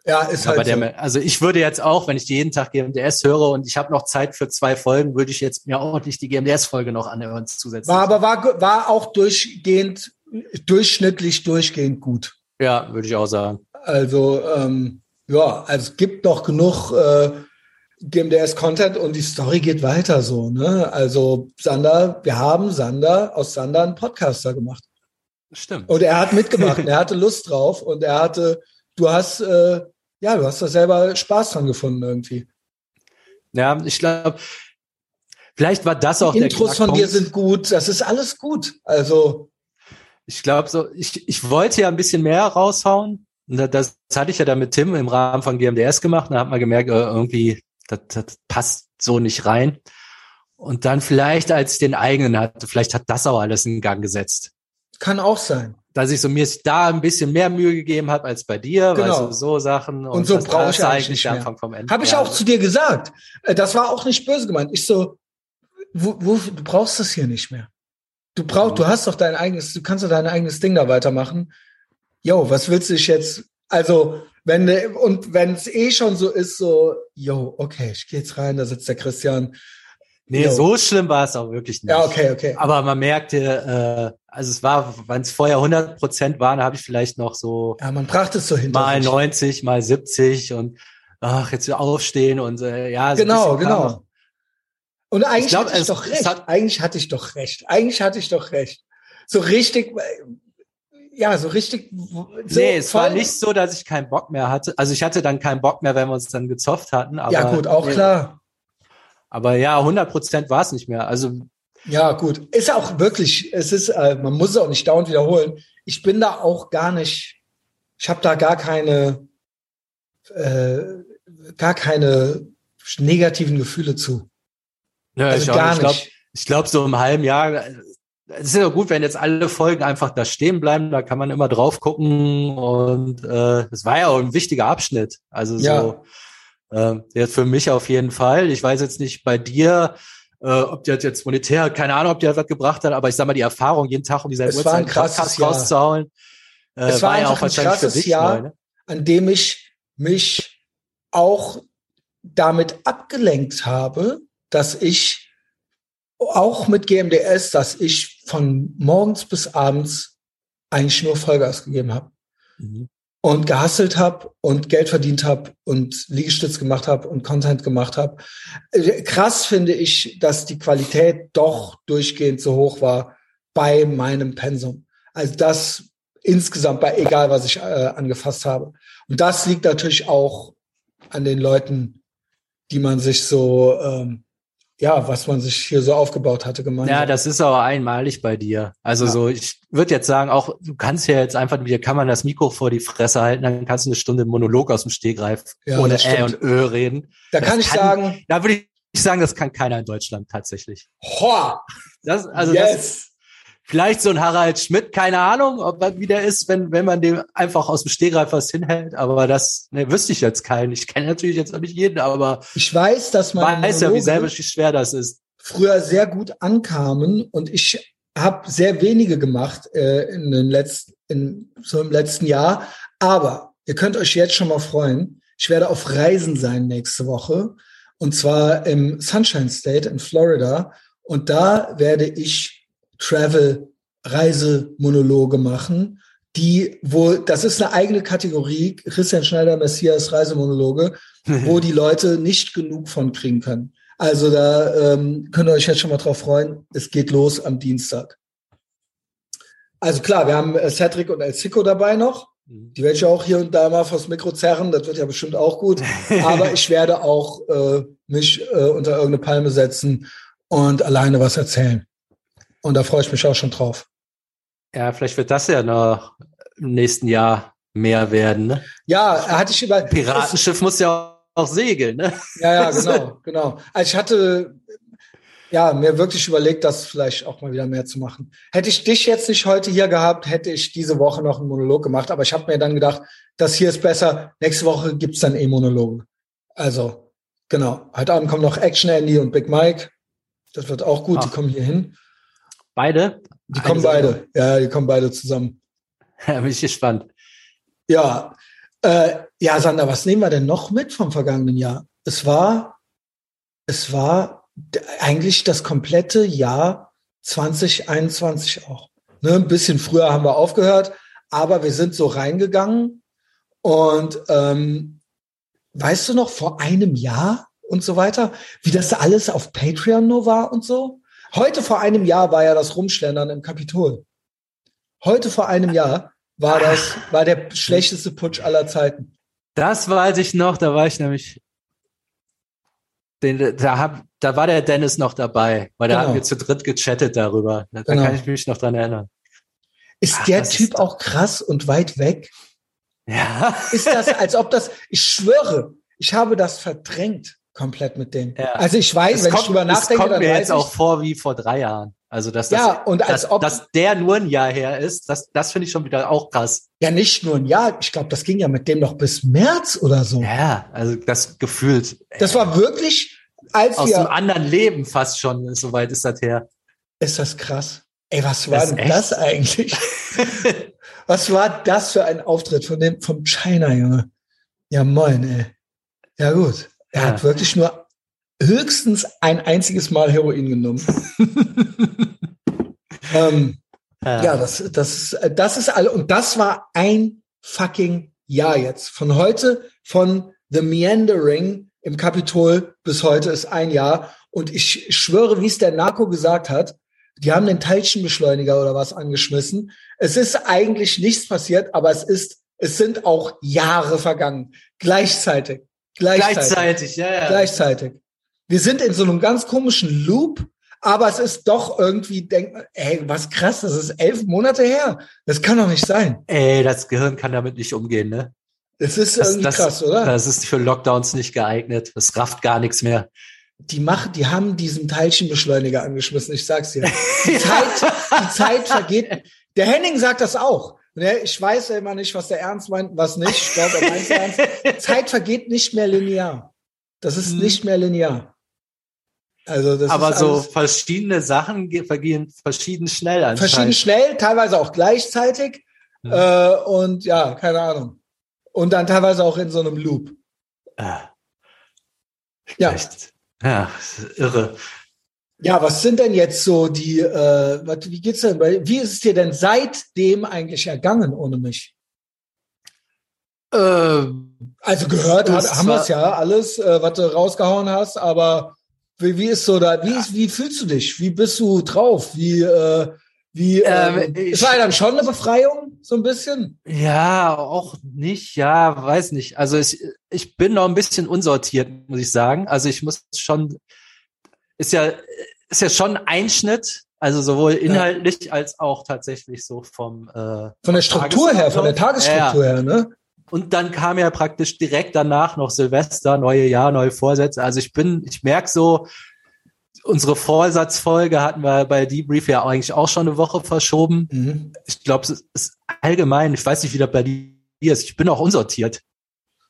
ja, ist halt. Der, so. Also ich würde jetzt auch, wenn ich jeden Tag GMDS höre und ich habe noch Zeit für zwei Folgen, würde ich jetzt mir ordentlich die GMDS-Folge noch anhören zusätzlich. War aber war, war auch durchgehend, durchschnittlich durchgehend gut. Ja, würde ich auch sagen. Also ähm, ja, also es gibt noch genug äh, GMDS-Content und die Story geht weiter so. Ne? Also Sander, wir haben Sander aus Sander einen Podcaster gemacht. Stimmt. Und er hat mitgemacht, er hatte Lust drauf und er hatte, du hast, äh, ja, du hast da selber Spaß dran gefunden irgendwie. Ja, ich glaube, vielleicht war das auch Die Intros von dir sind gut, das ist alles gut. Also. Ich glaube so, ich, ich wollte ja ein bisschen mehr raushauen. Das, das hatte ich ja dann mit Tim im Rahmen von GMDS gemacht. Da hat man gemerkt, äh, irgendwie, das, das passt so nicht rein. Und dann vielleicht, als ich den eigenen hatte, vielleicht hat das auch alles in Gang gesetzt. Kann auch sein. Dass ich so mir da ein bisschen mehr Mühe gegeben habe als bei dir, genau. weil so, so Sachen und, und so brauche ich eigentlich nicht mehr. Vom Ende. Habe ich auch zu dir gesagt. Äh, das war auch nicht böse gemeint. Ich so, wo, wo, du brauchst das hier nicht mehr. Du brauchst, du hast doch dein eigenes, du kannst doch dein eigenes Ding da weitermachen. Jo, was willst du dich jetzt? Also wenn und wenn es eh schon so ist, so, yo, okay, ich gehe jetzt rein, da sitzt der Christian Nee, jo. so schlimm war es auch wirklich nicht. Ja, okay, okay. Aber man merkte, äh, also es war, wenn es vorher 100 Prozent waren, habe ich vielleicht noch so. Ja, man brachte es so hinter Mal sich. 90, mal 70 und ach, jetzt aufstehen und äh, ja. So genau, genau. Und eigentlich glaub, hatte ich doch recht. Hat, eigentlich hatte ich doch recht. Eigentlich hatte ich doch recht. So richtig, ja, so richtig. So nee, es war nicht so, dass ich keinen Bock mehr hatte. Also ich hatte dann keinen Bock mehr, wenn wir uns dann gezofft hatten. Aber ja, gut, auch nee, klar. Aber ja, 100 Prozent war es nicht mehr. Also ja, gut. Ist auch wirklich, es ist, äh, man muss es auch nicht dauernd wiederholen. Ich bin da auch gar nicht, ich habe da gar keine, äh, gar keine negativen Gefühle zu. Ja, also ich gar auch, nicht. Ich glaube, glaub, so im halben Jahr, es ist ja gut, wenn jetzt alle Folgen einfach da stehen bleiben, da kann man immer drauf gucken und äh, es war ja auch ein wichtiger Abschnitt. Also ja. so äh, jetzt für mich auf jeden Fall. Ich weiß jetzt nicht bei dir, äh, ob die jetzt monetär, keine Ahnung, ob die was gebracht hat, aber ich sag mal, die Erfahrung, jeden Tag um diese Uhrzeit einen Podcast Jahr. rauszuhauen, äh, es war, war ja auch wahrscheinlich für dich Jahr, neu, ne? an dem ich mich auch damit abgelenkt habe, dass ich auch mit GMDS, dass ich von morgens bis abends eigentlich nur Vollgas gegeben habe. Mhm und gehasselt habe und Geld verdient habe und Liegestütz gemacht habe und Content gemacht habe. Äh, krass finde ich, dass die Qualität doch durchgehend so hoch war bei meinem Pensum. Also das insgesamt bei egal, was ich äh, angefasst habe. Und das liegt natürlich auch an den Leuten, die man sich so ähm, ja, was man sich hier so aufgebaut hatte gemeinsam. Ja, das ist aber einmalig bei dir. Also ja. so, ich würde jetzt sagen, auch du kannst ja jetzt einfach, dir kann man das Mikro vor die Fresse halten, dann kannst du eine Stunde Monolog aus dem Stegreif ja, ohne Ä und Ö reden. Da das kann ich kann, sagen. Da würde ich sagen, das kann keiner in Deutschland tatsächlich. Hoa! Das, also yes. das Vielleicht so ein Harald Schmidt, keine Ahnung, ob wie der ist, wenn, wenn man dem einfach aus dem Stegreif was hinhält. Aber das ne, wüsste ich jetzt keinen. Ich kenne natürlich jetzt auch nicht jeden, aber ich weiß, dass man weiß ja, wie selber schwer das ist. Früher sehr gut ankamen und ich habe sehr wenige gemacht äh, in den letzten, in, so im letzten Jahr. Aber ihr könnt euch jetzt schon mal freuen. Ich werde auf Reisen sein nächste Woche und zwar im Sunshine State in Florida. Und da werde ich Travel Reisemonologe machen, die wo das ist eine eigene Kategorie Christian Schneider Messias Reisemonologe, [LAUGHS] wo die Leute nicht genug von kriegen können. Also da ähm, könnt ihr euch jetzt schon mal drauf freuen. Es geht los am Dienstag. Also klar, wir haben äh, Cedric und El Zico dabei noch. Mhm. Die werde ich auch hier und da mal vors Mikro zerren. Das wird ja bestimmt auch gut. [LAUGHS] Aber ich werde auch äh, mich äh, unter irgendeine Palme setzen und alleine was erzählen. Und da freue ich mich auch schon drauf. Ja, vielleicht wird das ja noch im nächsten Jahr mehr werden. Ne? Ja, hatte ich über. Piratenschiff muss ja auch segeln, ne? Ja, ja, [LAUGHS] genau, genau. Also ich hatte ja mir wirklich überlegt, das vielleicht auch mal wieder mehr zu machen. Hätte ich dich jetzt nicht heute hier gehabt, hätte ich diese Woche noch einen Monolog gemacht. Aber ich habe mir dann gedacht, das hier ist besser. Nächste Woche gibt's dann eh Monologe. Also genau. Heute Abend kommen noch Action Andy und Big Mike. Das wird auch gut. Ach. Die kommen hier hin. Beide? Die kommen beide. Ja, die kommen beide zusammen. [LAUGHS] Ja, bin ich gespannt. Ja. Äh, ja, Sander, was nehmen wir denn noch mit vom vergangenen Jahr? Es war, es war eigentlich das komplette Jahr 2021 auch. Ne, ein bisschen früher haben wir aufgehört, aber wir sind so reingegangen und ähm, weißt du noch, vor einem Jahr und so weiter, wie das alles auf Patreon nur war und so? Heute vor einem Jahr war ja das Rumschlendern im Kapitol. Heute vor einem Jahr war das, war der schlechteste Putsch aller Zeiten. Das weiß ich noch, da war ich nämlich, den, da, hab, da war der Dennis noch dabei, weil da genau. haben wir zu dritt gechattet darüber. Da genau. kann ich mich noch dran erinnern. Ist Ach, der Typ ist auch krass und weit weg? Ja. Ist das, als ob das, ich schwöre, ich habe das verdrängt komplett mit denen. Ja. Also ich weiß, es wenn kommt, ich drüber nachdenke, das kommt mir jetzt auch vor wie vor drei Jahren. Also dass, das, ja, und als dass, ob, dass der nur ein Jahr her ist, das, das finde ich schon wieder auch krass. Ja, nicht nur ein Jahr. Ich glaube, das ging ja mit dem noch bis März oder so. Ja, also das gefühlt. Das war wirklich, als aus wir einem anderen Leben fast schon. Soweit ist das her. Ist das krass? Ey, was war das denn das eigentlich? [LAUGHS] was war das für ein Auftritt von dem vom China Junge? Ja moin, ey. Ja gut. Er ja. hat wirklich nur höchstens ein einziges Mal Heroin genommen. [LAUGHS] ähm, ja. ja, das, das, das ist alle. Und das war ein fucking Jahr jetzt. Von heute, von The Meandering im Kapitol bis heute ist ein Jahr. Und ich schwöre, wie es der Narco gesagt hat, die haben den Teilchenbeschleuniger oder was angeschmissen. Es ist eigentlich nichts passiert, aber es ist, es sind auch Jahre vergangen. Gleichzeitig. Gleichzeitig. Gleichzeitig, ja, ja. Gleichzeitig. Wir sind in so einem ganz komischen Loop, aber es ist doch irgendwie, denk, ey, was krass, das ist elf Monate her. Das kann doch nicht sein. Ey, das Gehirn kann damit nicht umgehen, ne? Das ist das, irgendwie das, krass, oder? Das ist für Lockdowns nicht geeignet. Das rafft gar nichts mehr. Die machen, die haben diesen Teilchenbeschleuniger angeschmissen, ich sag's dir. [LAUGHS] Die Zeit, die Zeit vergeht. Der Henning sagt das auch. Ne, ich weiß ja immer nicht, was der Ernst meint, was nicht. Ich glaube, er meint [LAUGHS] ernst. Zeit vergeht nicht mehr linear. Das ist hm. nicht mehr linear. Also das Aber so verschiedene Sachen vergehen verschieden schnell anscheinend. Verschieden schnell, teilweise auch gleichzeitig. Hm. Äh, und ja, keine Ahnung. Und dann teilweise auch in so einem Loop. Ah. Ja. Ja, irre. Ja, was sind denn jetzt so die, äh, was, wie geht's denn, wie ist es dir denn seitdem eigentlich ergangen ohne mich? Ähm, also gehört hat, haben wir es ja alles, äh, was du rausgehauen hast, aber wie, wie ist so da, wie, ist, wie fühlst du dich? Wie bist du drauf? Wie, äh, wie, äh, ähm, ich, es war ja dann schon eine Befreiung, so ein bisschen? Ja, auch nicht, ja, weiß nicht. Also ich, ich bin noch ein bisschen unsortiert, muss ich sagen. Also ich muss schon ist ja, ist ja schon ein Schnitt, also sowohl inhaltlich ja. als auch tatsächlich so vom äh, von der Struktur her, von der Tagesstruktur ja. her, ne? Und dann kam ja praktisch direkt danach noch Silvester, neue Jahr, neue Vorsätze. Also ich bin, ich merke so, unsere Vorsatzfolge hatten wir bei Debrief ja eigentlich auch schon eine Woche verschoben. Mhm. Ich glaube, es ist allgemein, ich weiß nicht, wie das bei dir ist. Ich bin auch unsortiert.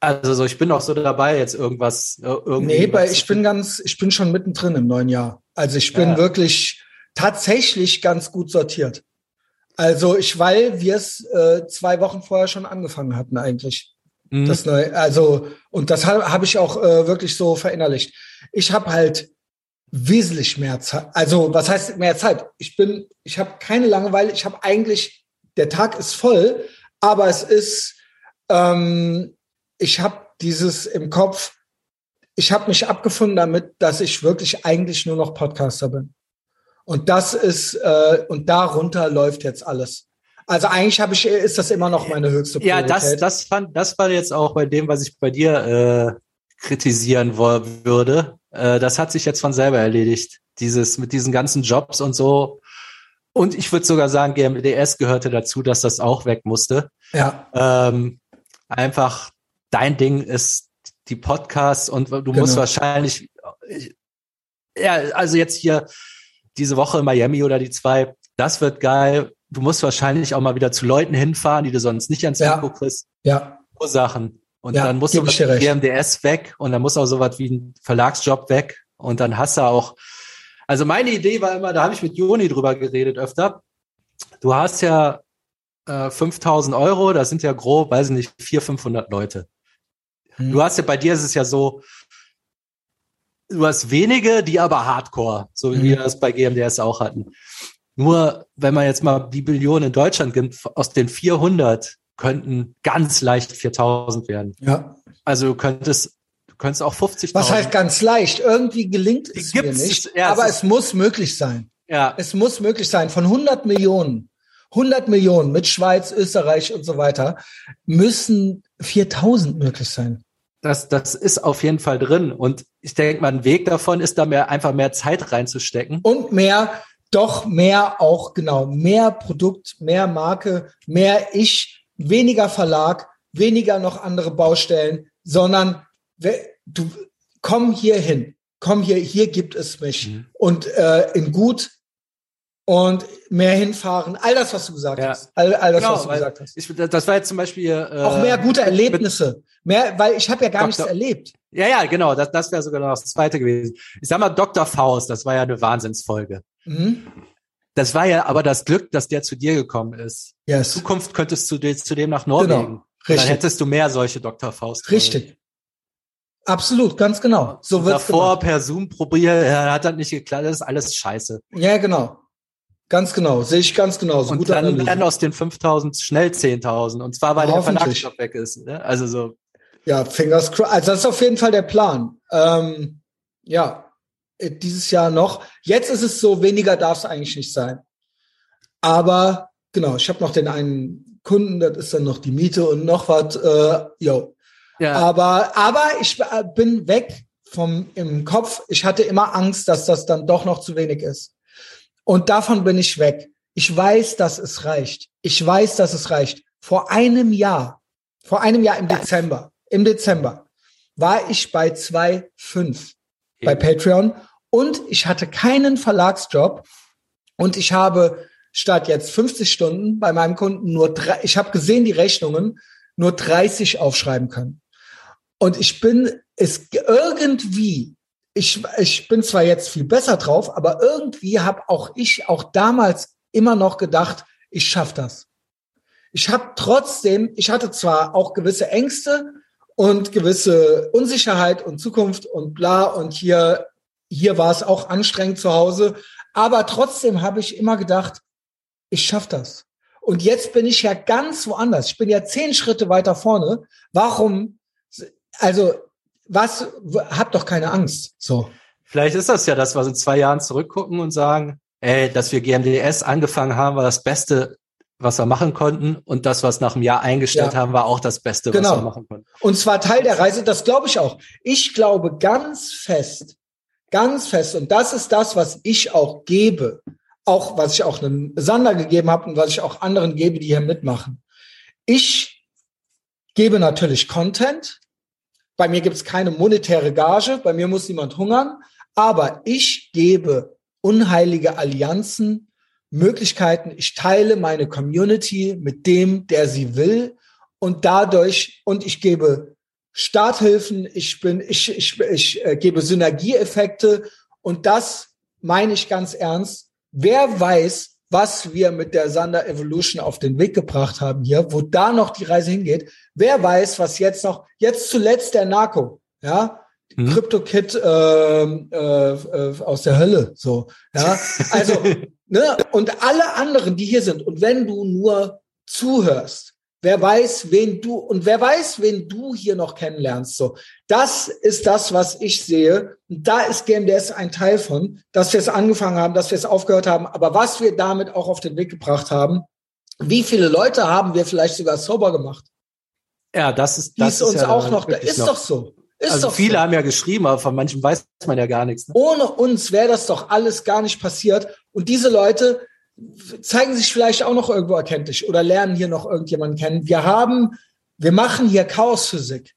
Also so, ich bin auch so dabei, jetzt irgendwas. Äh, irgendwie nee, weil ich bin ganz, ich bin schon mittendrin im neuen Jahr. Also ich bin ja. wirklich tatsächlich ganz gut sortiert. Also ich, weil wir es äh, zwei Wochen vorher schon angefangen hatten eigentlich. Mhm. Das neue, also und das habe hab ich auch äh, wirklich so verinnerlicht. Ich habe halt wesentlich mehr Zeit. Also was heißt mehr Zeit? Ich bin, ich habe keine Langeweile. Ich habe eigentlich, der Tag ist voll, aber es ist, ähm, ich habe dieses im Kopf. Ich habe mich abgefunden damit, dass ich wirklich eigentlich nur noch Podcaster bin. Und das ist äh, und darunter läuft jetzt alles. Also eigentlich habe ich ist das immer noch meine höchste Priorität. Ja, das das fand das war jetzt auch bei dem, was ich bei dir äh, kritisieren würde. Äh, das hat sich jetzt von selber erledigt. Dieses mit diesen ganzen Jobs und so. Und ich würde sogar sagen, GMDS gehörte dazu, dass das auch weg musste. Ja. Ähm, einfach dein Ding ist die Podcasts und du genau. musst wahrscheinlich ja also jetzt hier diese Woche in Miami oder die zwei, das wird geil. Du musst wahrscheinlich auch mal wieder zu Leuten hinfahren, die du sonst nicht ans ja. Mikro kriegst. Ja. Ursachen. Und ja, dann muss du GMDS weg und dann muss auch sowas wie ein Verlagsjob weg. Und dann hast du auch, also meine Idee war immer, da habe ich mit Joni drüber geredet öfter. Du hast ja äh, 5000 Euro, das sind ja grob, weiß ich nicht, 400, 500 Leute. Hm. Du hast ja, bei dir ist es ja so, du hast wenige, die aber Hardcore, so wie mhm. wir das bei GMDS auch hatten. Nur, wenn man jetzt mal die Billionen in Deutschland gibt, aus den 400 könnten ganz leicht 4000 werden. Ja. Also du könntest, du könntest auch 50.000. Was heißt ganz leicht? Irgendwie gelingt es mir nicht. Ja, aber es, es muss möglich sein. Ja. Es muss möglich sein. Von 100 Millionen, 100 Millionen mit Schweiz, Österreich und so weiter, müssen 4000 möglich sein das, das ist auf jeden Fall drin. Und ich denke mal, ein Weg davon ist da mehr, einfach mehr Zeit reinzustecken. Und mehr, doch mehr auch, genau, mehr Produkt, mehr Marke, mehr Ich, weniger Verlag, weniger noch andere Baustellen, sondern du komm hier hin, komm hier, hier gibt es mich. Mhm. Und äh, in gut und mehr hinfahren. All das, was du gesagt ja. hast. All, all das, genau, was du gesagt hast. Ich, das war jetzt zum Beispiel äh, auch mehr gute Erlebnisse. Mehr, weil ich habe ja gar Dr. nichts erlebt. Ja, ja, genau. Das, das wäre sogar noch das Zweite gewesen. Ich sag mal, Dr. Faust, das war ja eine Wahnsinnsfolge. Mhm. Das war ja aber das Glück, dass der zu dir gekommen ist. Yes. In Zukunft könntest du zu dem nach Norwegen. Genau. Richtig. Dann hättest du mehr solche Dr. Faust. Richtig. Absolut, ganz genau. So wird's Davor gemacht. per Zoom probiert, er hat das nicht geklappt, das ist alles scheiße. Ja, genau. Ganz genau, sehe ich ganz genau. So und dann werden aus den 5000 schnell 10.000 und zwar, weil der Verlagsstoff weg ist. Ne? Also so. Ja, Fingers crossed. Also das ist auf jeden Fall der Plan. Ähm, ja, äh, dieses Jahr noch. Jetzt ist es so, weniger darf es eigentlich nicht sein. Aber genau, ich habe noch den einen Kunden, das ist dann noch die Miete und noch was. Äh, yo. Ja. Aber, aber ich äh, bin weg vom im Kopf. Ich hatte immer Angst, dass das dann doch noch zu wenig ist. Und davon bin ich weg. Ich weiß, dass es reicht. Ich weiß, dass es reicht. Vor einem Jahr, vor einem Jahr im Dezember, im Dezember war ich bei 2,5 bei Patreon und ich hatte keinen Verlagsjob und ich habe statt jetzt 50 Stunden bei meinem Kunden nur drei, ich habe gesehen die Rechnungen, nur 30 aufschreiben können. Und ich bin es irgendwie ich, ich bin zwar jetzt viel besser drauf, aber irgendwie habe auch ich auch damals immer noch gedacht, ich schaff das. Ich habe trotzdem, ich hatte zwar auch gewisse Ängste und gewisse Unsicherheit und Zukunft und bla und hier hier war es auch anstrengend zu Hause, aber trotzdem habe ich immer gedacht, ich schaff das. Und jetzt bin ich ja ganz woanders. Ich bin ja zehn Schritte weiter vorne. Warum? Also was, hab doch keine Angst. So. Vielleicht ist das ja das, was in zwei Jahren zurückgucken und sagen, ey, dass wir GMDS angefangen haben, war das Beste, was wir machen konnten. Und das, was nach einem Jahr eingestellt ja. haben, war auch das Beste, genau. was wir machen konnten. Und zwar Teil der Reise, das glaube ich auch. Ich glaube ganz fest, ganz fest, und das ist das, was ich auch gebe, auch was ich auch einem Sander gegeben habe und was ich auch anderen gebe, die hier mitmachen. Ich gebe natürlich Content, bei mir gibt es keine monetäre Gage, bei mir muss niemand hungern, Aber ich gebe unheilige Allianzen, Möglichkeiten. Ich teile meine Community mit dem, der sie will. Und dadurch, und ich gebe Starthilfen, ich bin, ich, ich, ich äh, gebe Synergieeffekte. Und das meine ich ganz ernst. Wer weiß, was wir mit der Sander Evolution auf den Weg gebracht haben hier, wo da noch die Reise hingeht. Wer weiß, was jetzt noch, jetzt zuletzt der Narco, ja, hm. Crypto Kid äh, äh, aus der Hölle, so, ja, also, [LAUGHS] ne, und alle anderen, die hier sind, und wenn du nur zuhörst, Wer weiß, wen du und wer weiß, wen du hier noch kennenlernst. So, das ist das, was ich sehe. Und da ist GMDS ein Teil von, dass wir es angefangen haben, dass wir es aufgehört haben, aber was wir damit auch auf den Weg gebracht haben. Wie viele Leute haben wir vielleicht sogar sober gemacht? Ja, das ist das ist uns ja auch noch. Da ist noch. doch so. Ist also viele so. haben ja geschrieben, aber von manchen weiß man ja gar nichts. Ne? Ohne uns wäre das doch alles gar nicht passiert. Und diese Leute, zeigen sich vielleicht auch noch irgendwo erkenntlich oder lernen hier noch irgendjemanden kennen. Wir haben, wir machen hier Chaosphysik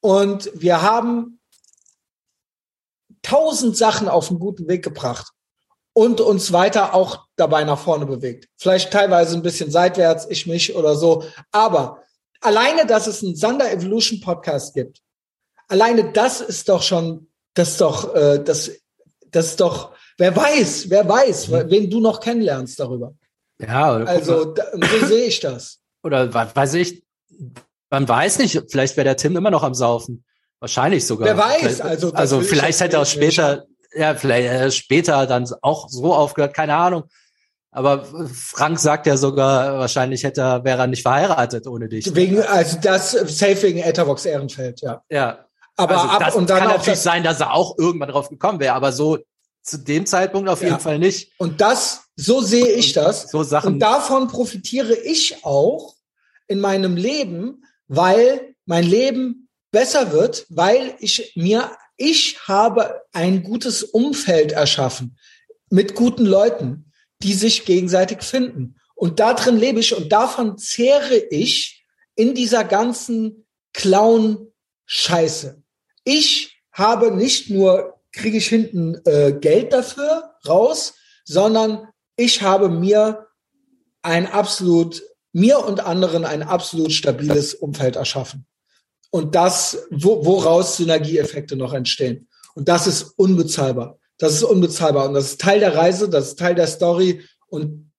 und wir haben tausend Sachen auf einen guten Weg gebracht und uns weiter auch dabei nach vorne bewegt. Vielleicht teilweise ein bisschen seitwärts, ich mich oder so. Aber alleine, dass es einen Sander Evolution Podcast gibt, alleine das ist doch schon, das ist doch, äh, das, das ist doch Wer weiß, wer weiß, mhm. wen du noch kennenlernst darüber. Ja, oder also da, so sehe ich das. Oder was weiß ich, man weiß nicht, vielleicht wäre der Tim immer noch am Saufen. Wahrscheinlich sogar. Wer weiß, also. Also vielleicht hätte er später, ja, vielleicht äh, später dann auch so aufgehört, keine Ahnung. Aber Frank sagt ja sogar, wahrscheinlich hätte er, wäre er nicht verheiratet ohne dich. Wegen, also das safe wegen Etherbox Ehrenfeld, ja. Ja. Aber also ab, das und dann kann natürlich sein, dass er auch irgendwann drauf gekommen wäre, aber so zu dem Zeitpunkt auf jeden ja. Fall nicht. Und das, so sehe ich das. So Sachen. Und davon profitiere ich auch in meinem Leben, weil mein Leben besser wird, weil ich mir, ich habe ein gutes Umfeld erschaffen mit guten Leuten, die sich gegenseitig finden. Und da drin lebe ich und davon zehre ich in dieser ganzen Clown-Scheiße. Ich habe nicht nur kriege ich hinten äh, Geld dafür raus, sondern ich habe mir ein absolut, mir und anderen ein absolut stabiles Umfeld erschaffen. Und das, wo, woraus Synergieeffekte noch entstehen. Und das ist unbezahlbar. Das ist unbezahlbar. Und das ist Teil der Reise, das ist Teil der Story. Und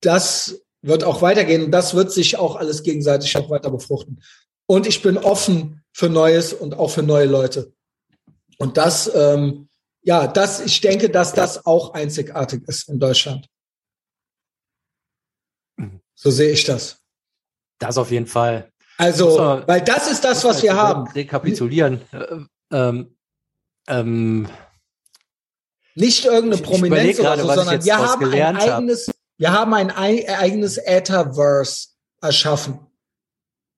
das wird auch weitergehen. Und das wird sich auch alles gegenseitig auch weiter befruchten. Und ich bin offen für Neues und auch für neue Leute. Und das, ähm, ja, das, ich denke, dass das auch einzigartig ist in Deutschland. Mhm. So sehe ich das. Das auf jeden Fall. Also, man, weil das ist das, was wir haben. Rekapitulieren. Äh, ähm, ähm, Nicht irgendeine Prominenz oder so, sondern wir haben ein eigenes, hab. wir haben ein eigenes Etherverse erschaffen.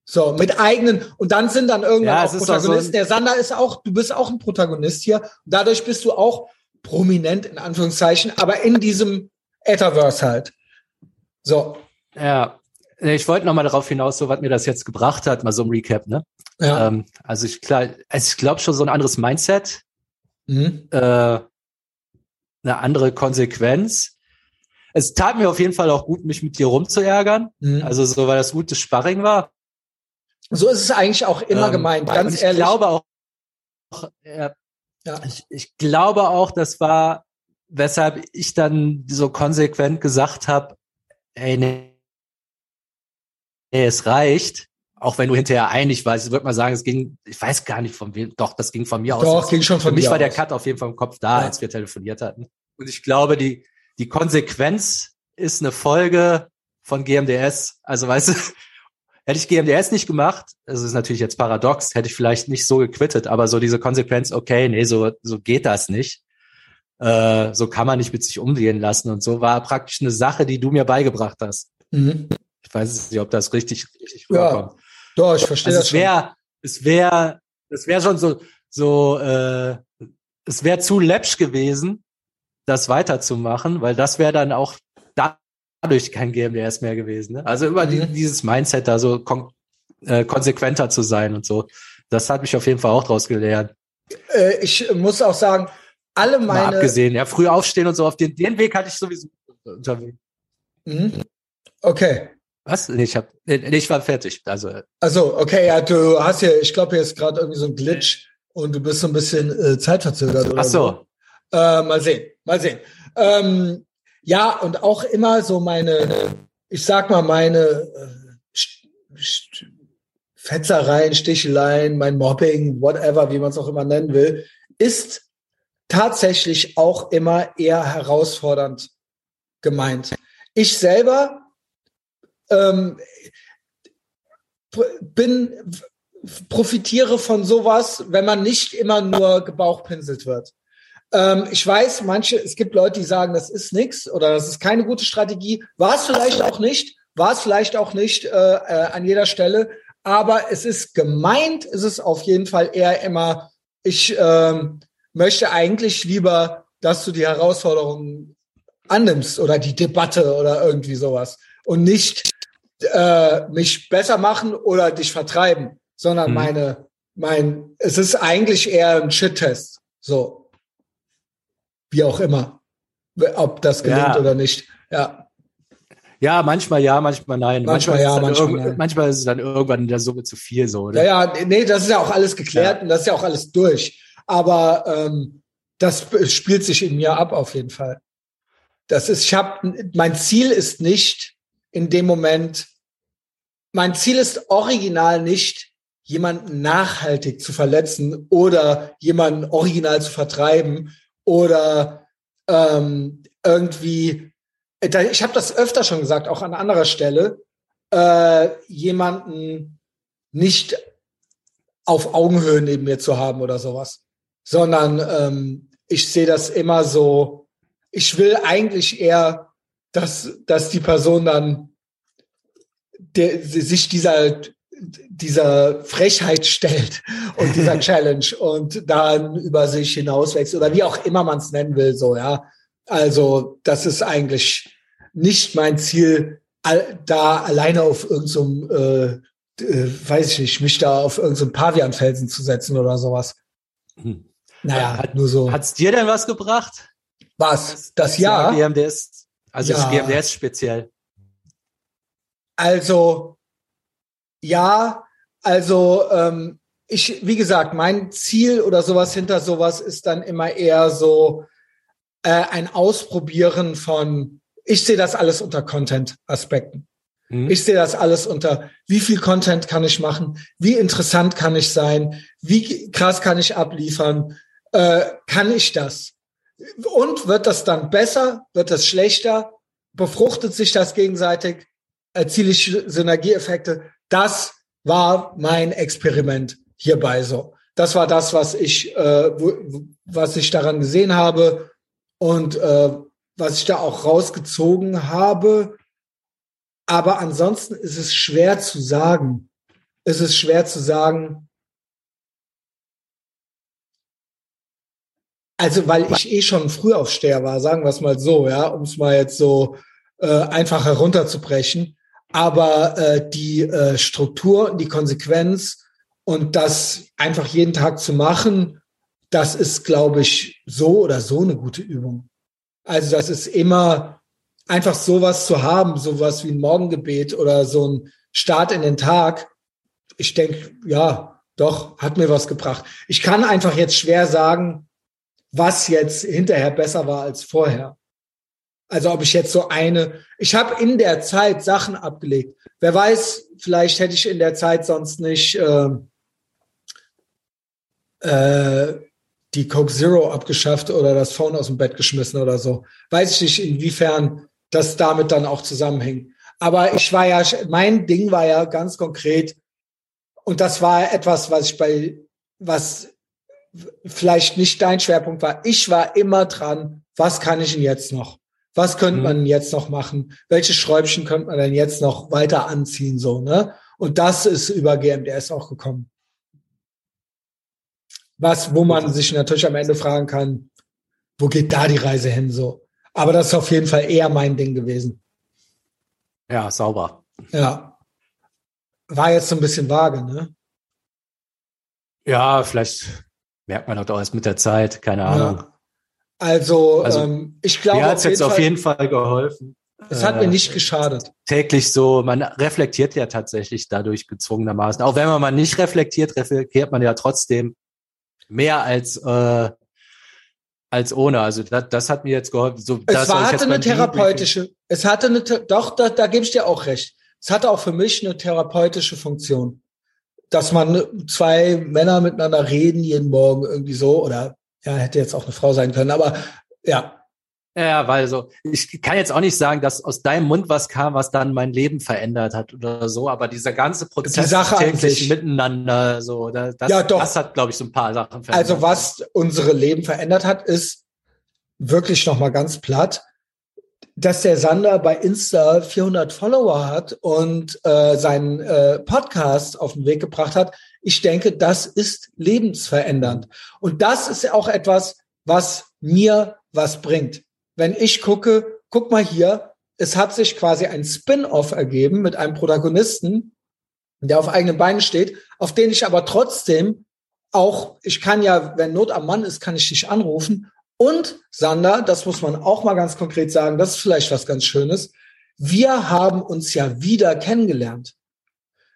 So, mit eigenen, und dann sind dann irgendwann ja, auch Protagonisten. So der Sander ist auch, du bist auch ein Protagonist hier. Und dadurch bist du auch prominent, in Anführungszeichen, aber in diesem Etherverse halt. So. Ja. Ich wollte noch mal darauf hinaus, so was mir das jetzt gebracht hat, mal so ein Recap, ne? Ja. Ähm, also ich klar, also ich glaube schon so ein anderes Mindset, mhm. äh, eine andere Konsequenz. Es tat mir auf jeden Fall auch gut, mich mit dir rumzuärgern. Mhm. Also so, weil das gutes Sparring war. So ist es eigentlich auch immer ähm, gemeint, ganz ich ehrlich. Ich glaube auch, äh, ja. ich, ich glaube auch, das war, weshalb ich dann so konsequent gesagt habe, ey, nee, nee, es reicht. Auch wenn du hinterher einig warst, ich würde mal sagen, es ging, ich weiß gar nicht von wem, doch, das ging von mir aus. Doch, ging schon von Für mich war aus. der Cut auf jeden Fall im Kopf da, ja. als wir telefoniert hatten. Und ich glaube, die, die Konsequenz ist eine Folge von GMDS. Also weißt du, Hätte ich GMDS nicht gemacht, das ist natürlich jetzt paradox, hätte ich vielleicht nicht so gequittet, aber so diese Konsequenz, okay, nee, so, so geht das nicht. Äh, so kann man nicht mit sich umgehen lassen und so war praktisch eine Sache, die du mir beigebracht hast. Mhm. Ich weiß nicht, ob das richtig, richtig vorkommt. Ja, doch, ich verstehe also das es wär, Es wäre, es wäre schon so, so, äh, es wäre zu läppsch gewesen, das weiterzumachen, weil das wäre dann auch dadurch kein GMDS mehr gewesen. Ne? Also über mhm. dieses Mindset da so kon äh, konsequenter zu sein und so. Das hat mich auf jeden Fall auch draus gelernt. Äh, ich muss auch sagen, alle meine. Mal abgesehen, ja, früh aufstehen und so, auf den, den Weg hatte ich sowieso unterwegs. Mhm. Okay. Was? Nee, ich hab, nee, ich war fertig. Also. Also, okay, ja, du hast ja, ich glaube, hier ist gerade irgendwie so ein Glitch und du bist so ein bisschen äh, zeitverzögert. Ach so. so. Äh, mal sehen, mal sehen. Ähm, ja, und auch immer so meine, ich sag mal, meine äh, Fetzereien, Sticheleien, mein Mobbing, whatever, wie man es auch immer nennen will, ist tatsächlich auch immer eher herausfordernd gemeint. Ich selber ähm, bin profitiere von sowas, wenn man nicht immer nur gebauchpinselt wird. Ähm, ich weiß, manche, es gibt Leute, die sagen, das ist nichts oder das ist keine gute Strategie. War es vielleicht auch nicht, war es vielleicht auch nicht äh, äh, an jeder Stelle, aber es ist gemeint, ist es auf jeden Fall eher immer, ich ähm, möchte eigentlich lieber, dass du die Herausforderungen annimmst oder die Debatte oder irgendwie sowas und nicht äh, mich besser machen oder dich vertreiben, sondern mhm. meine, mein, es ist eigentlich eher ein Shit-Test. So. Wie auch immer. Ob das gelingt ja. oder nicht. Ja. Ja, manchmal ja, manchmal nein. Manchmal, manchmal ja, manchmal, nein. manchmal ist es dann irgendwann in der Summe zu viel so. Oder? Ja, ja, nee, das ist ja auch alles geklärt ja. und das ist ja auch alles durch. Aber ähm, das spielt sich in mir ab auf jeden Fall. Das ist, ich habe, mein Ziel ist nicht in dem Moment mein Ziel ist original nicht, jemanden nachhaltig zu verletzen oder jemanden original zu vertreiben oder ähm, irgendwie, ich habe das öfter schon gesagt, auch an anderer Stelle, äh, jemanden nicht auf Augenhöhe neben mir zu haben oder sowas, sondern ähm, ich sehe das immer so, ich will eigentlich eher, dass, dass die Person dann der, sich dieser dieser Frechheit stellt und dieser [LAUGHS] Challenge und dann über sich hinauswächst oder wie auch immer man es nennen will, so, ja. Also, das ist eigentlich nicht mein Ziel, da alleine auf irgendeinem, so äh, äh, weiß ich nicht, mich da auf irgendeinem so Pavianfelsen zu setzen oder sowas. Hm. Naja, hat, nur so. Hat's dir denn was gebracht? Was? Das, das Jahr? GMDS, also ja. das GMDS speziell. Also ja, also ähm, ich, wie gesagt, mein Ziel oder sowas hinter sowas ist dann immer eher so äh, ein Ausprobieren von, ich sehe das alles unter Content-Aspekten. Mhm. Ich sehe das alles unter, wie viel Content kann ich machen, wie interessant kann ich sein, wie krass kann ich abliefern, äh, kann ich das? Und wird das dann besser, wird das schlechter, befruchtet sich das gegenseitig? erziele ich Synergieeffekte. Das war mein Experiment hierbei so. Das war das, was ich, äh, was ich daran gesehen habe und äh, was ich da auch rausgezogen habe. Aber ansonsten ist es schwer zu sagen. Es ist schwer zu sagen. Also, weil ich eh schon früh Frühaufsteher war, sagen wir es mal so, ja, um es mal jetzt so äh, einfach herunterzubrechen aber äh, die äh, Struktur, die Konsequenz und das einfach jeden Tag zu machen, das ist, glaube ich, so oder so eine gute Übung. Also das ist immer einfach sowas zu haben, sowas wie ein Morgengebet oder so ein Start in den Tag. Ich denke, ja, doch, hat mir was gebracht. Ich kann einfach jetzt schwer sagen, was jetzt hinterher besser war als vorher. Also ob ich jetzt so eine, ich habe in der Zeit Sachen abgelegt. Wer weiß, vielleicht hätte ich in der Zeit sonst nicht äh, äh, die Coke Zero abgeschafft oder das Phone aus dem Bett geschmissen oder so. Weiß ich nicht, inwiefern das damit dann auch zusammenhängt. Aber ich war ja, mein Ding war ja ganz konkret, und das war etwas, was ich bei, was vielleicht nicht dein Schwerpunkt war. Ich war immer dran, was kann ich denn jetzt noch? Was könnte mhm. man jetzt noch machen? Welche Schräubchen könnte man denn jetzt noch weiter anziehen, so, ne? Und das ist über GMDS auch gekommen. Was, wo man sich natürlich am Ende fragen kann, wo geht da die Reise hin, so? Aber das ist auf jeden Fall eher mein Ding gewesen. Ja, sauber. Ja. War jetzt so ein bisschen vage, ne? Ja, vielleicht merkt man das auch erst mit der Zeit, keine Ahnung. Ja. Also, also ähm, ich glaube. Mir hat es jetzt Fall, auf jeden Fall geholfen. Es hat mir nicht geschadet. Täglich so, man reflektiert ja tatsächlich dadurch gezwungenermaßen. Auch wenn man mal nicht reflektiert, reflektiert man ja trotzdem mehr als äh, als ohne. Also das, das hat mir jetzt geholfen. So, es war, hatte eine therapeutische, es hatte eine, doch, da, da gebe ich dir auch recht. Es hatte auch für mich eine therapeutische Funktion. Dass man zwei Männer miteinander reden jeden Morgen irgendwie so, oder ja, hätte jetzt auch eine Frau sein können, aber ja, ja, weil so, ich kann jetzt auch nicht sagen, dass aus deinem Mund was kam, was dann mein Leben verändert hat oder so, aber dieser ganze Prozess Die Sache täglich miteinander, so, das, ja, doch. das hat, glaube ich, so ein paar Sachen verändert. Also was unsere Leben verändert hat, ist wirklich nochmal ganz platt, dass der Sander bei Insta 400 Follower hat und äh, seinen äh, Podcast auf den Weg gebracht hat. Ich denke, das ist lebensverändernd. Und das ist auch etwas, was mir was bringt wenn ich gucke, guck mal hier, es hat sich quasi ein Spin-off ergeben mit einem Protagonisten, der auf eigenen Beinen steht, auf den ich aber trotzdem auch, ich kann ja, wenn Not am Mann ist, kann ich dich anrufen. Und Sander, das muss man auch mal ganz konkret sagen, das ist vielleicht was ganz Schönes. Wir haben uns ja wieder kennengelernt.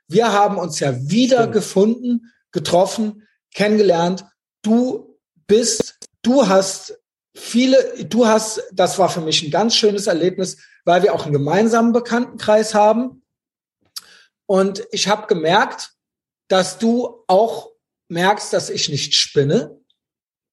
Wir haben uns ja wieder Stimmt. gefunden, getroffen, kennengelernt. Du bist, du hast viele, du hast, das war für mich ein ganz schönes Erlebnis, weil wir auch einen gemeinsamen Bekanntenkreis haben. Und ich habe gemerkt, dass du auch merkst, dass ich nicht spinne.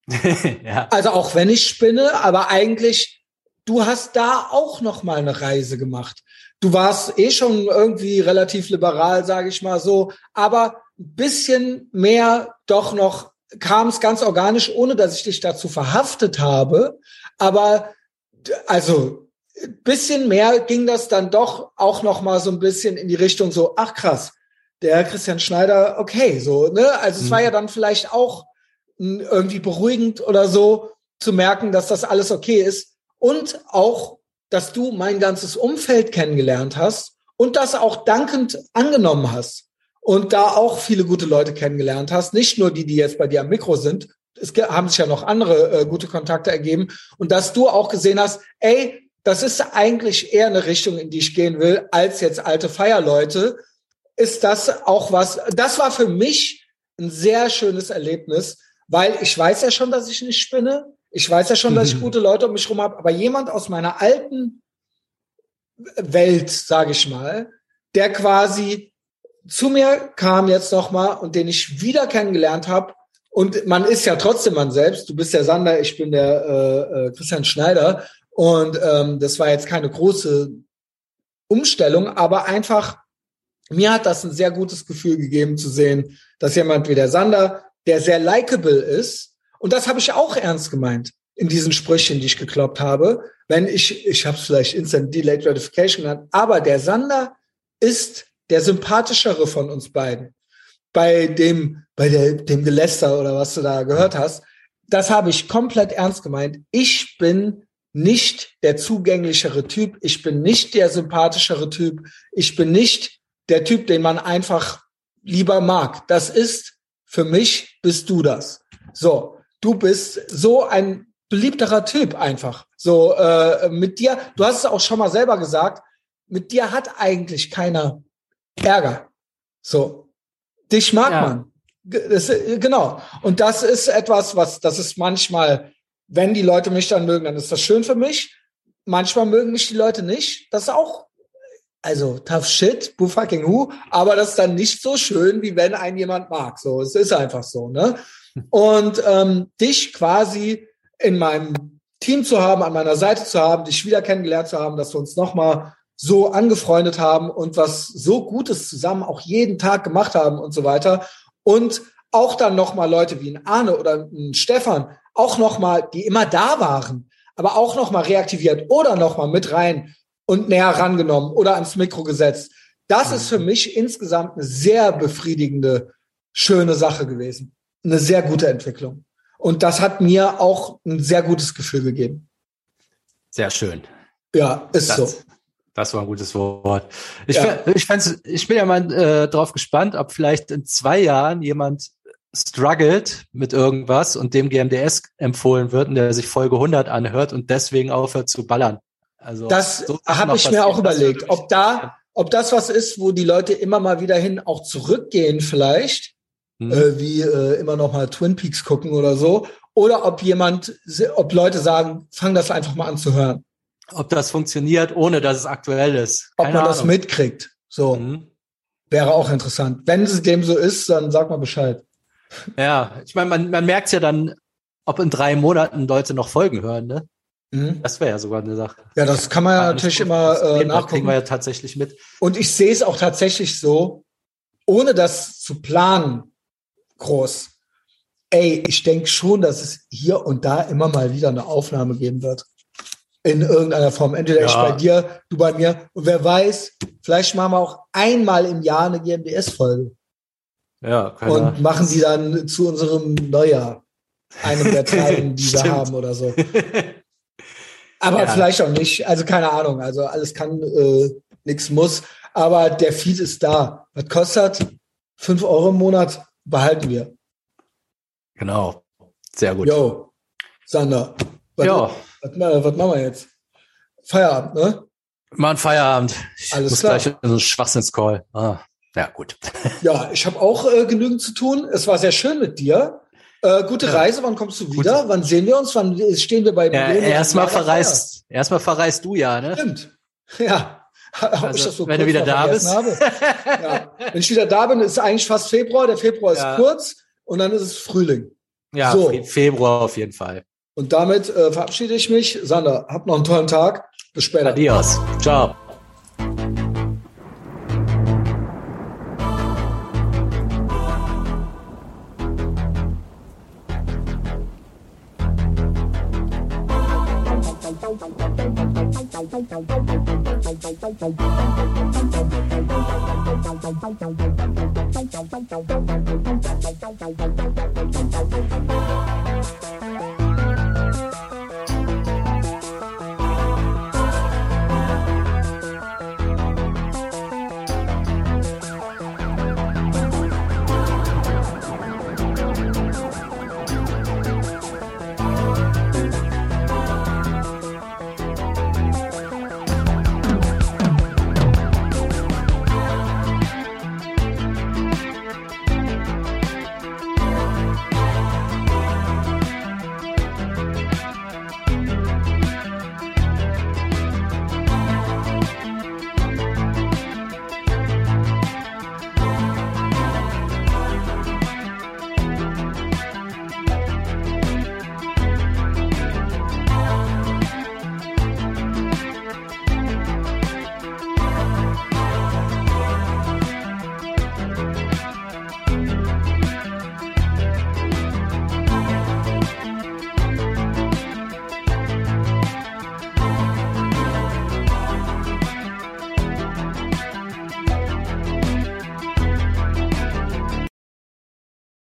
[LAUGHS] ja. Also auch wenn ich spinne, aber eigentlich, du hast da auch noch mal eine Reise gemacht. Du warst eh schon irgendwie relativ liberal, sage ich mal so, aber ein bisschen mehr doch noch kam es ganz organisch, ohne dass ich dich dazu verhaftet habe. Aber also bisschen mehr ging das dann doch auch noch mal so ein bisschen in die Richtung so, ach krass, der Christian Schneider, okay, so, ne? Also mhm. es war ja dann vielleicht auch irgendwie beruhigend oder so zu merken, dass das alles okay ist und auch, dass du mein ganzes Umfeld kennengelernt hast und das auch dankend angenommen hast und da auch viele gute Leute kennengelernt hast. Nicht nur die, die jetzt bei dir am Mikro sind. Es haben sich ja noch andere äh, gute Kontakte ergeben. Und dass du auch gesehen hast, ey, das ist eigentlich eher eine Richtung, in die ich gehen will, als jetzt alte Feierleute. Ist das auch was, das war für mich ein sehr schönes Erlebnis, weil ich weiß ja schon, dass ich nicht spinne. Ich weiß ja schon, dass ich gute Leute um mich herum habe. Aber jemand aus meiner alten Welt, sage ich mal, der quasi zu mir kam jetzt nochmal und den ich wieder kennengelernt habe. Und man ist ja trotzdem man selbst. Du bist der Sander, ich bin der äh, äh, Christian Schneider. Und ähm, das war jetzt keine große Umstellung, aber einfach, mir hat das ein sehr gutes Gefühl gegeben zu sehen, dass jemand wie der Sander, der sehr likable ist, und das habe ich auch ernst gemeint in diesen Sprüchen, die ich gekloppt habe. Wenn ich, ich habe es vielleicht Instant Delayed Gratification genannt, aber der Sander ist der sympathischere von uns beiden. Bei dem, bei der, dem Geläster oder was du da gehört hast, das habe ich komplett ernst gemeint. Ich bin nicht der zugänglichere Typ. Ich bin nicht der sympathischere Typ. Ich bin nicht der Typ, den man einfach lieber mag. Das ist, für mich bist du das. So, du bist so ein beliebterer Typ einfach. So, äh, mit dir, du hast es auch schon mal selber gesagt, mit dir hat eigentlich keiner Ärger. So, dich mag ja. man. Das, genau. Und das ist etwas, was, das ist manchmal, wenn die Leute mich dann mögen, dann ist das schön für mich. Manchmal mögen mich die Leute nicht. Das ist auch, also tough shit, boo fucking who, aber das ist dann nicht so schön, wie wenn ein jemand mag. So, es ist einfach so, ne? Und ähm, dich quasi in meinem Team zu haben, an meiner Seite zu haben, dich wieder kennengelernt zu haben, dass wir uns nochmal so angefreundet haben und was so Gutes zusammen auch jeden Tag gemacht haben und so weiter. Und auch dann nochmal Leute wie ein Arne oder ein Stefan, auch nochmal, die immer da waren, aber auch nochmal reaktiviert oder nochmal mit rein und näher rangenommen oder ans Mikro gesetzt. Das ist für mich insgesamt eine sehr befriedigende, schöne Sache gewesen. Eine sehr gute Entwicklung. Und das hat mir auch ein sehr gutes Gefühl gegeben. Sehr schön. Ja, ist das, so. Das war ein gutes Wort. Ich, ja. ich, ich bin ja mal äh, drauf gespannt, ob vielleicht in zwei Jahren jemand struggelt mit irgendwas und dem GMDS empfohlen wird und der sich Folge 100 anhört und deswegen aufhört zu ballern. Also das so habe ich mir auch überlegt, ob da, ob das was ist, wo die Leute immer mal wieder hin auch zurückgehen vielleicht, hm. äh, wie äh, immer noch mal Twin Peaks gucken oder so, oder ob jemand, ob Leute sagen, fang das einfach mal an zu hören. Ob das funktioniert, ohne dass es aktuell ist. Keine ob man Ahnung. das mitkriegt. So. Mhm. Wäre auch interessant. Wenn es dem so ist, dann sag mal Bescheid. Ja, ich meine, man, man merkt ja dann, ob in drei Monaten Leute noch Folgen hören, ne? Mhm. Das wäre ja sogar eine Sache. Ja, das kann man ja natürlich immer äh, nachgucken. kriegen wir ja tatsächlich mit. Und ich sehe es auch tatsächlich so, ohne das zu planen, groß. Ey, ich denke schon, dass es hier und da immer mal wieder eine Aufnahme geben wird. In irgendeiner Form. Entweder ja. ich bei dir, du bei mir. Und wer weiß, vielleicht machen wir auch einmal im Jahr eine GMDS-Folge. Ja, und machen die dann zu unserem Neujahr. Einem der [LAUGHS] Teilen, die wir haben oder so. [LAUGHS] Aber ja. vielleicht auch nicht. Also keine Ahnung. Also alles kann, äh, nichts muss. Aber der Feed ist da. Was kostet? Fünf Euro im Monat behalten wir. Genau. Sehr gut. Jo, Sander. Was, ja. Was, was, was machen wir jetzt? Feierabend, ne? Machen Feierabend. Ich Alles muss klar. gleich in so einen Schwachsinnscall. Ah, ja, gut. Ja, ich habe auch äh, genügend zu tun. Es war sehr schön mit dir. Äh, gute. Reise, wann kommst du wieder? Gut. Wann sehen wir uns? Wann stehen wir bei ja, Erstmal verreist, erstmal verreist du ja, ne? Stimmt. [LAUGHS] Ja. Also, so wenn du wieder da bist. ja. [LAUGHS] Wenn ich wieder da bin, ist eigentlich fast Februar. Der Februar ist ja. kurz und dann ist es Frühling. Ja, so. Februar auf jeden Fall. Und damit äh, verabschiede ich mich. Sander, habt noch einen tollen Tag. Bis später. Adios. Ciao. Thank you.